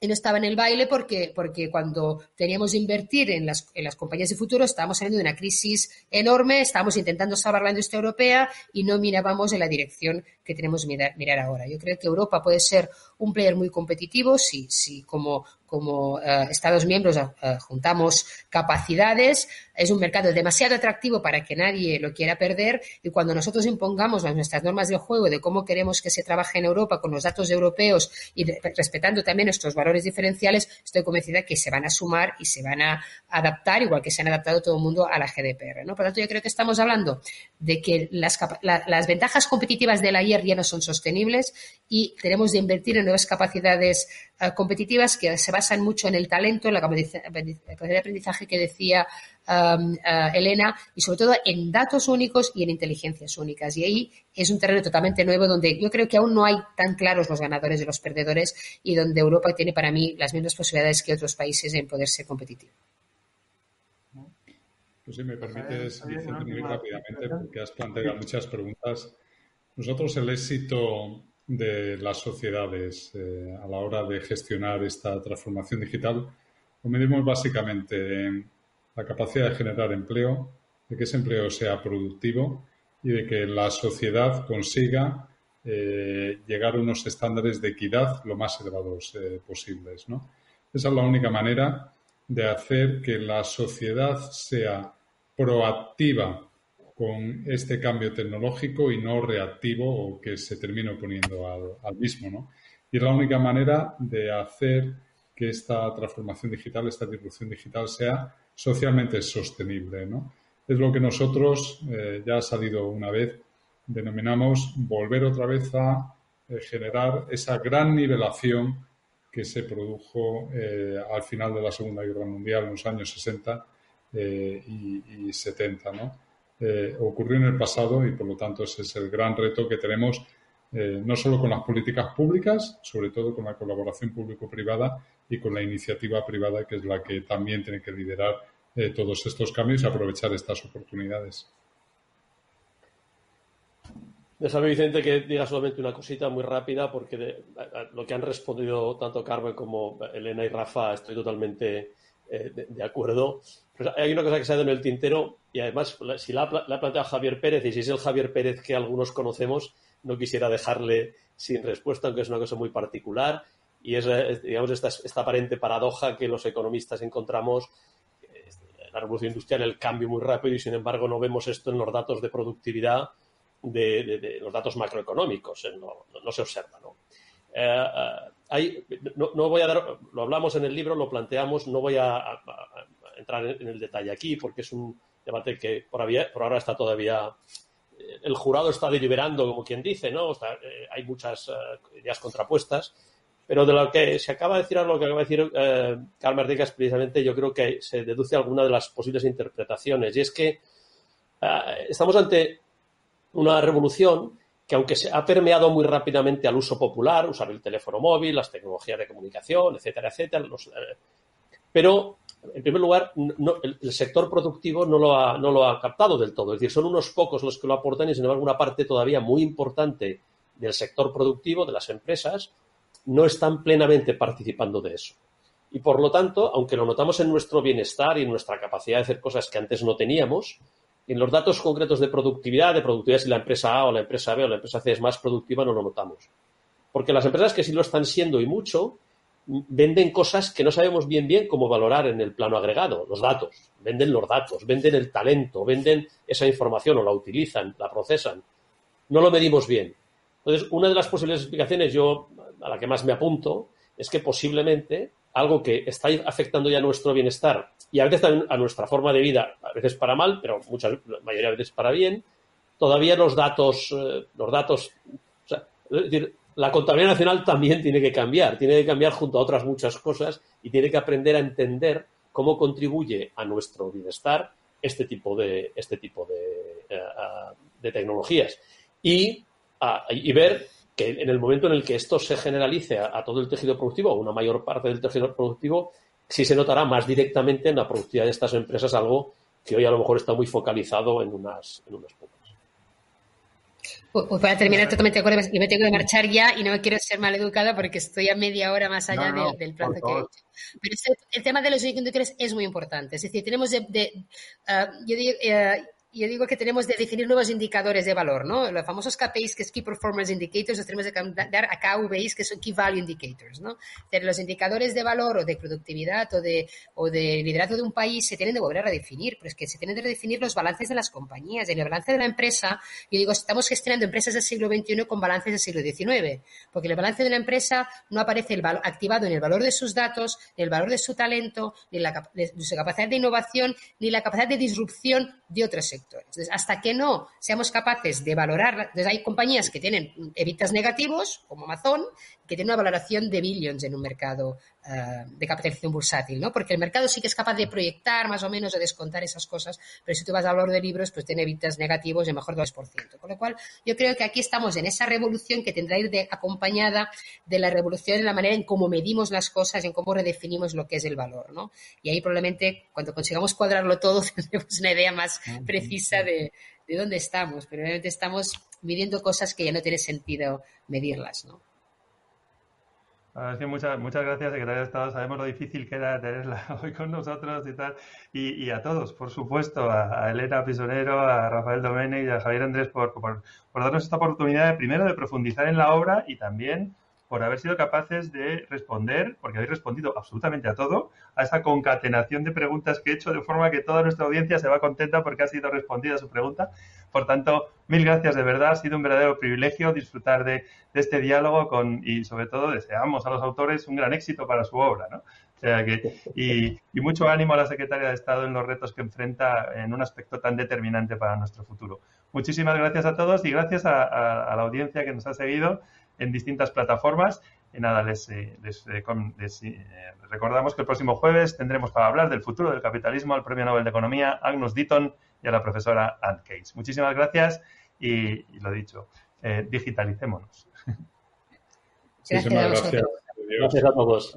y no estaba en el baile porque, porque cuando teníamos que invertir en las, en las compañías de futuro estábamos saliendo de una crisis enorme, estábamos intentando salvar la industria europea y no mirábamos en la dirección que tenemos que mirar, mirar ahora. Yo creo que Europa puede ser un player muy competitivo si, si como, como uh, Estados miembros uh, juntamos capacidades. Es un mercado demasiado atractivo para que nadie lo quiera perder y cuando nosotros impongamos nuestras normas de juego de cómo queremos que se trabaje en Europa con los datos europeos y de, respetando también nuestros valores diferenciales, estoy convencida que se van a sumar y se van a adaptar, igual que se han adaptado todo el mundo a la GDPR. ¿no? Por lo tanto, yo creo que estamos hablando de que las, la, las ventajas competitivas del ayer ya no son sostenibles y tenemos de invertir en nuevas capacidades eh, competitivas que se basan mucho en el talento, en la capacidad de aprendizaje que decía um, eh, Elena y sobre todo en datos únicos y en inteligencias únicas. Y ahí es un terreno totalmente nuevo donde yo creo que aún no hay tan claros los ganadores y los perdedores y donde Europa tiene para mí las mismas posibilidades que otros países en poder ser competitivo. Pues si me permites, Vicente, muy rápidamente, porque has planteado muchas preguntas. Nosotros el éxito de las sociedades eh, a la hora de gestionar esta transformación digital lo medimos básicamente en la capacidad de generar empleo, de que ese empleo sea productivo y de que la sociedad consiga eh, llegar a unos estándares de equidad lo más elevados eh, posibles. Esa es la única manera de hacer que la sociedad sea proactiva con este cambio tecnológico y no reactivo o que se termine oponiendo al, mismo. ¿no? Y la única manera de hacer que esta transformación digital, esta disrupción digital sea socialmente sostenible. ¿no? Es lo que nosotros, eh, ya ha salido una vez, denominamos volver otra vez a eh, generar esa gran nivelación que se produjo eh, al final de la Segunda Guerra Mundial en los años 60 eh, y, 70. ¿no? Eh, ocurrió en el pasado y por lo tanto ese es el gran reto que tenemos eh, no solo con las políticas públicas, sobre todo con la colaboración público-privada y con la iniciativa privada, que es la que también tiene que liderar todos estos cambios y aprovechar estas oportunidades. Déjame, Vicente, que diga solamente una cosita muy rápida, porque lo que han respondido tanto Carmen como Elena y Rafa estoy totalmente de, acuerdo. Pues hay una cosa que se ha dado en el tintero y además si la, ha planteado Javier Pérez y si es el Javier Pérez que algunos conocemos, no quisiera dejarle sin respuesta, aunque es una cosa muy particular y es, digamos, esta, esta aparente paradoja que los economistas encontramos la revolución industrial, el cambio muy rápido y sin embargo no vemos esto en los datos de productividad de, los datos macroeconómicos, no, se observa. ¿no? Eh, no, voy a dar, lo hablamos en el libro, lo planteamos, no voy a entrar en el detalle aquí porque es un debate que por, ahora está todavía eh, el jurado está deliberando, como quien dice, ¿no? Eh, hay muchas eh, ideas contrapuestas, pero de lo que se acaba de decir, lo que acaba de decir eh, Carmen precisamente yo creo que se deduce alguna de las posibles interpretaciones, y es que estamos ante una revolución que aunque se ha permeado muy rápidamente al uso popular, usar el teléfono móvil, las tecnologías de comunicación, etcétera, etcétera, pero en primer lugar, el, sector productivo no lo, ha, no lo ha captado del todo. Es decir, son unos pocos los que lo aportan y, sin embargo, una parte todavía muy importante del sector productivo, de las empresas, no están plenamente participando de eso. Y, por lo tanto, aunque lo notamos en nuestro bienestar y en nuestra capacidad de hacer cosas que antes no teníamos, en los datos concretos de productividad, de productividad si la empresa A o la empresa B o la empresa C es más productiva, no lo notamos. Porque las empresas que sí lo están siendo y mucho, venden cosas que no sabemos bien bien cómo valorar en el plano agregado, los datos, venden los datos, venden el talento, venden esa información o la utilizan, la procesan. No lo medimos bien. Entonces, una de las posibles explicaciones, yo a la que más me apunto, es que posiblemente algo que está afectando ya nuestro bienestar y a veces también a nuestra forma de vida, a veces para mal, pero muchas, la mayoría de veces para bien, todavía los datos, eh, los datos, la contabilidad nacional también tiene que cambiar, tiene que cambiar junto a otras muchas cosas y tiene que aprender a entender cómo contribuye a nuestro bienestar este tipo de, este tipo de, eh, tecnologías. Y, y, ver que en el momento en el que esto se generalice a, todo el tejido productivo, o una mayor parte del tejido productivo, sí se notará más directamente en la productividad de estas empresas, algo que hoy a lo mejor está muy focalizado en unas, en unas pocas. Pues, pues para terminar totalmente de acuerdo, y me tengo que marchar ya y no me quiero ser mal educada porque estoy a media hora más allá del, plazo que he hecho. Pero este, el tema de los indicadores es muy importante. Es decir, tenemos de, ah, yo digo, eh, yo digo que tenemos de definir nuevos indicadores de valor, ¿no? Los famosos KPIs, que es Key Performance Indicators, los tenemos que dar a KVIs, que son Key Value Indicators, ¿no? los indicadores de valor o de productividad o de, o de liderazgo de un país se tienen de volver a redefinir, pero es que se tienen de redefinir los balances de las compañías. En el balance de la empresa, yo digo, estamos gestionando empresas del siglo XXI con balances del siglo XIX, porque el balance de la empresa no aparece el activado en el valor de sus datos, ni el valor de su talento, ni la, de su capacidad de innovación, ni la capacidad de disrupción de otros sectores Entonces, hasta que no seamos capaces de valorar, entonces hay compañías que tienen evitas negativos, como Amazon, que tienen una valoración de billions en un mercado de capitalización bursátil, ¿no? Porque el mercado sí que es capaz de proyectar más o menos o descontar esas cosas, pero si tú vas a hablar de libros, pues tiene evitas negativos de mejor 2%. Con lo cual, yo creo que aquí estamos en esa revolución que tendrá que ir de, acompañada de la revolución en la manera en cómo medimos las cosas, en cómo redefinimos lo que es el valor, ¿no? Y ahí probablemente cuando consigamos cuadrarlo todo tendremos una idea más precisa de, de dónde estamos, pero realmente estamos midiendo cosas que ya no tiene sentido medirlas, ¿no? Muchas, muchas gracias, secretaria de Estado. Sabemos lo difícil que era tenerla hoy con nosotros y tal. Y, a todos, por supuesto, a, Elena Pisonero, a Rafael Domenech y a Javier Andrés por, por, darnos esta oportunidad, primero, de profundizar en la obra y también por haber sido capaces de responder, porque habéis respondido absolutamente a todo, a esta concatenación de preguntas que he hecho, de forma que toda nuestra audiencia se va contenta porque ha sido respondida su pregunta. Por tanto, mil gracias de verdad, ha sido un verdadero privilegio disfrutar de, este diálogo con, y sobre todo deseamos a los autores un gran éxito para su obra. ¿no? O sea que, y, mucho ánimo a la secretaria de Estado en los retos que enfrenta en un aspecto tan determinante para nuestro futuro. Muchísimas gracias a todos y gracias a la audiencia que nos ha seguido en distintas plataformas. Y nada, les, eh, eh, eh, recordamos que el próximo jueves tendremos para hablar del futuro del capitalismo al Premio Nobel de Economía Agnus Ditton y a la profesora Anne Case. Muchísimas gracias y, lo dicho, digitalicémonos. Muchísimas gracias. Gracias a todos.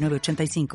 85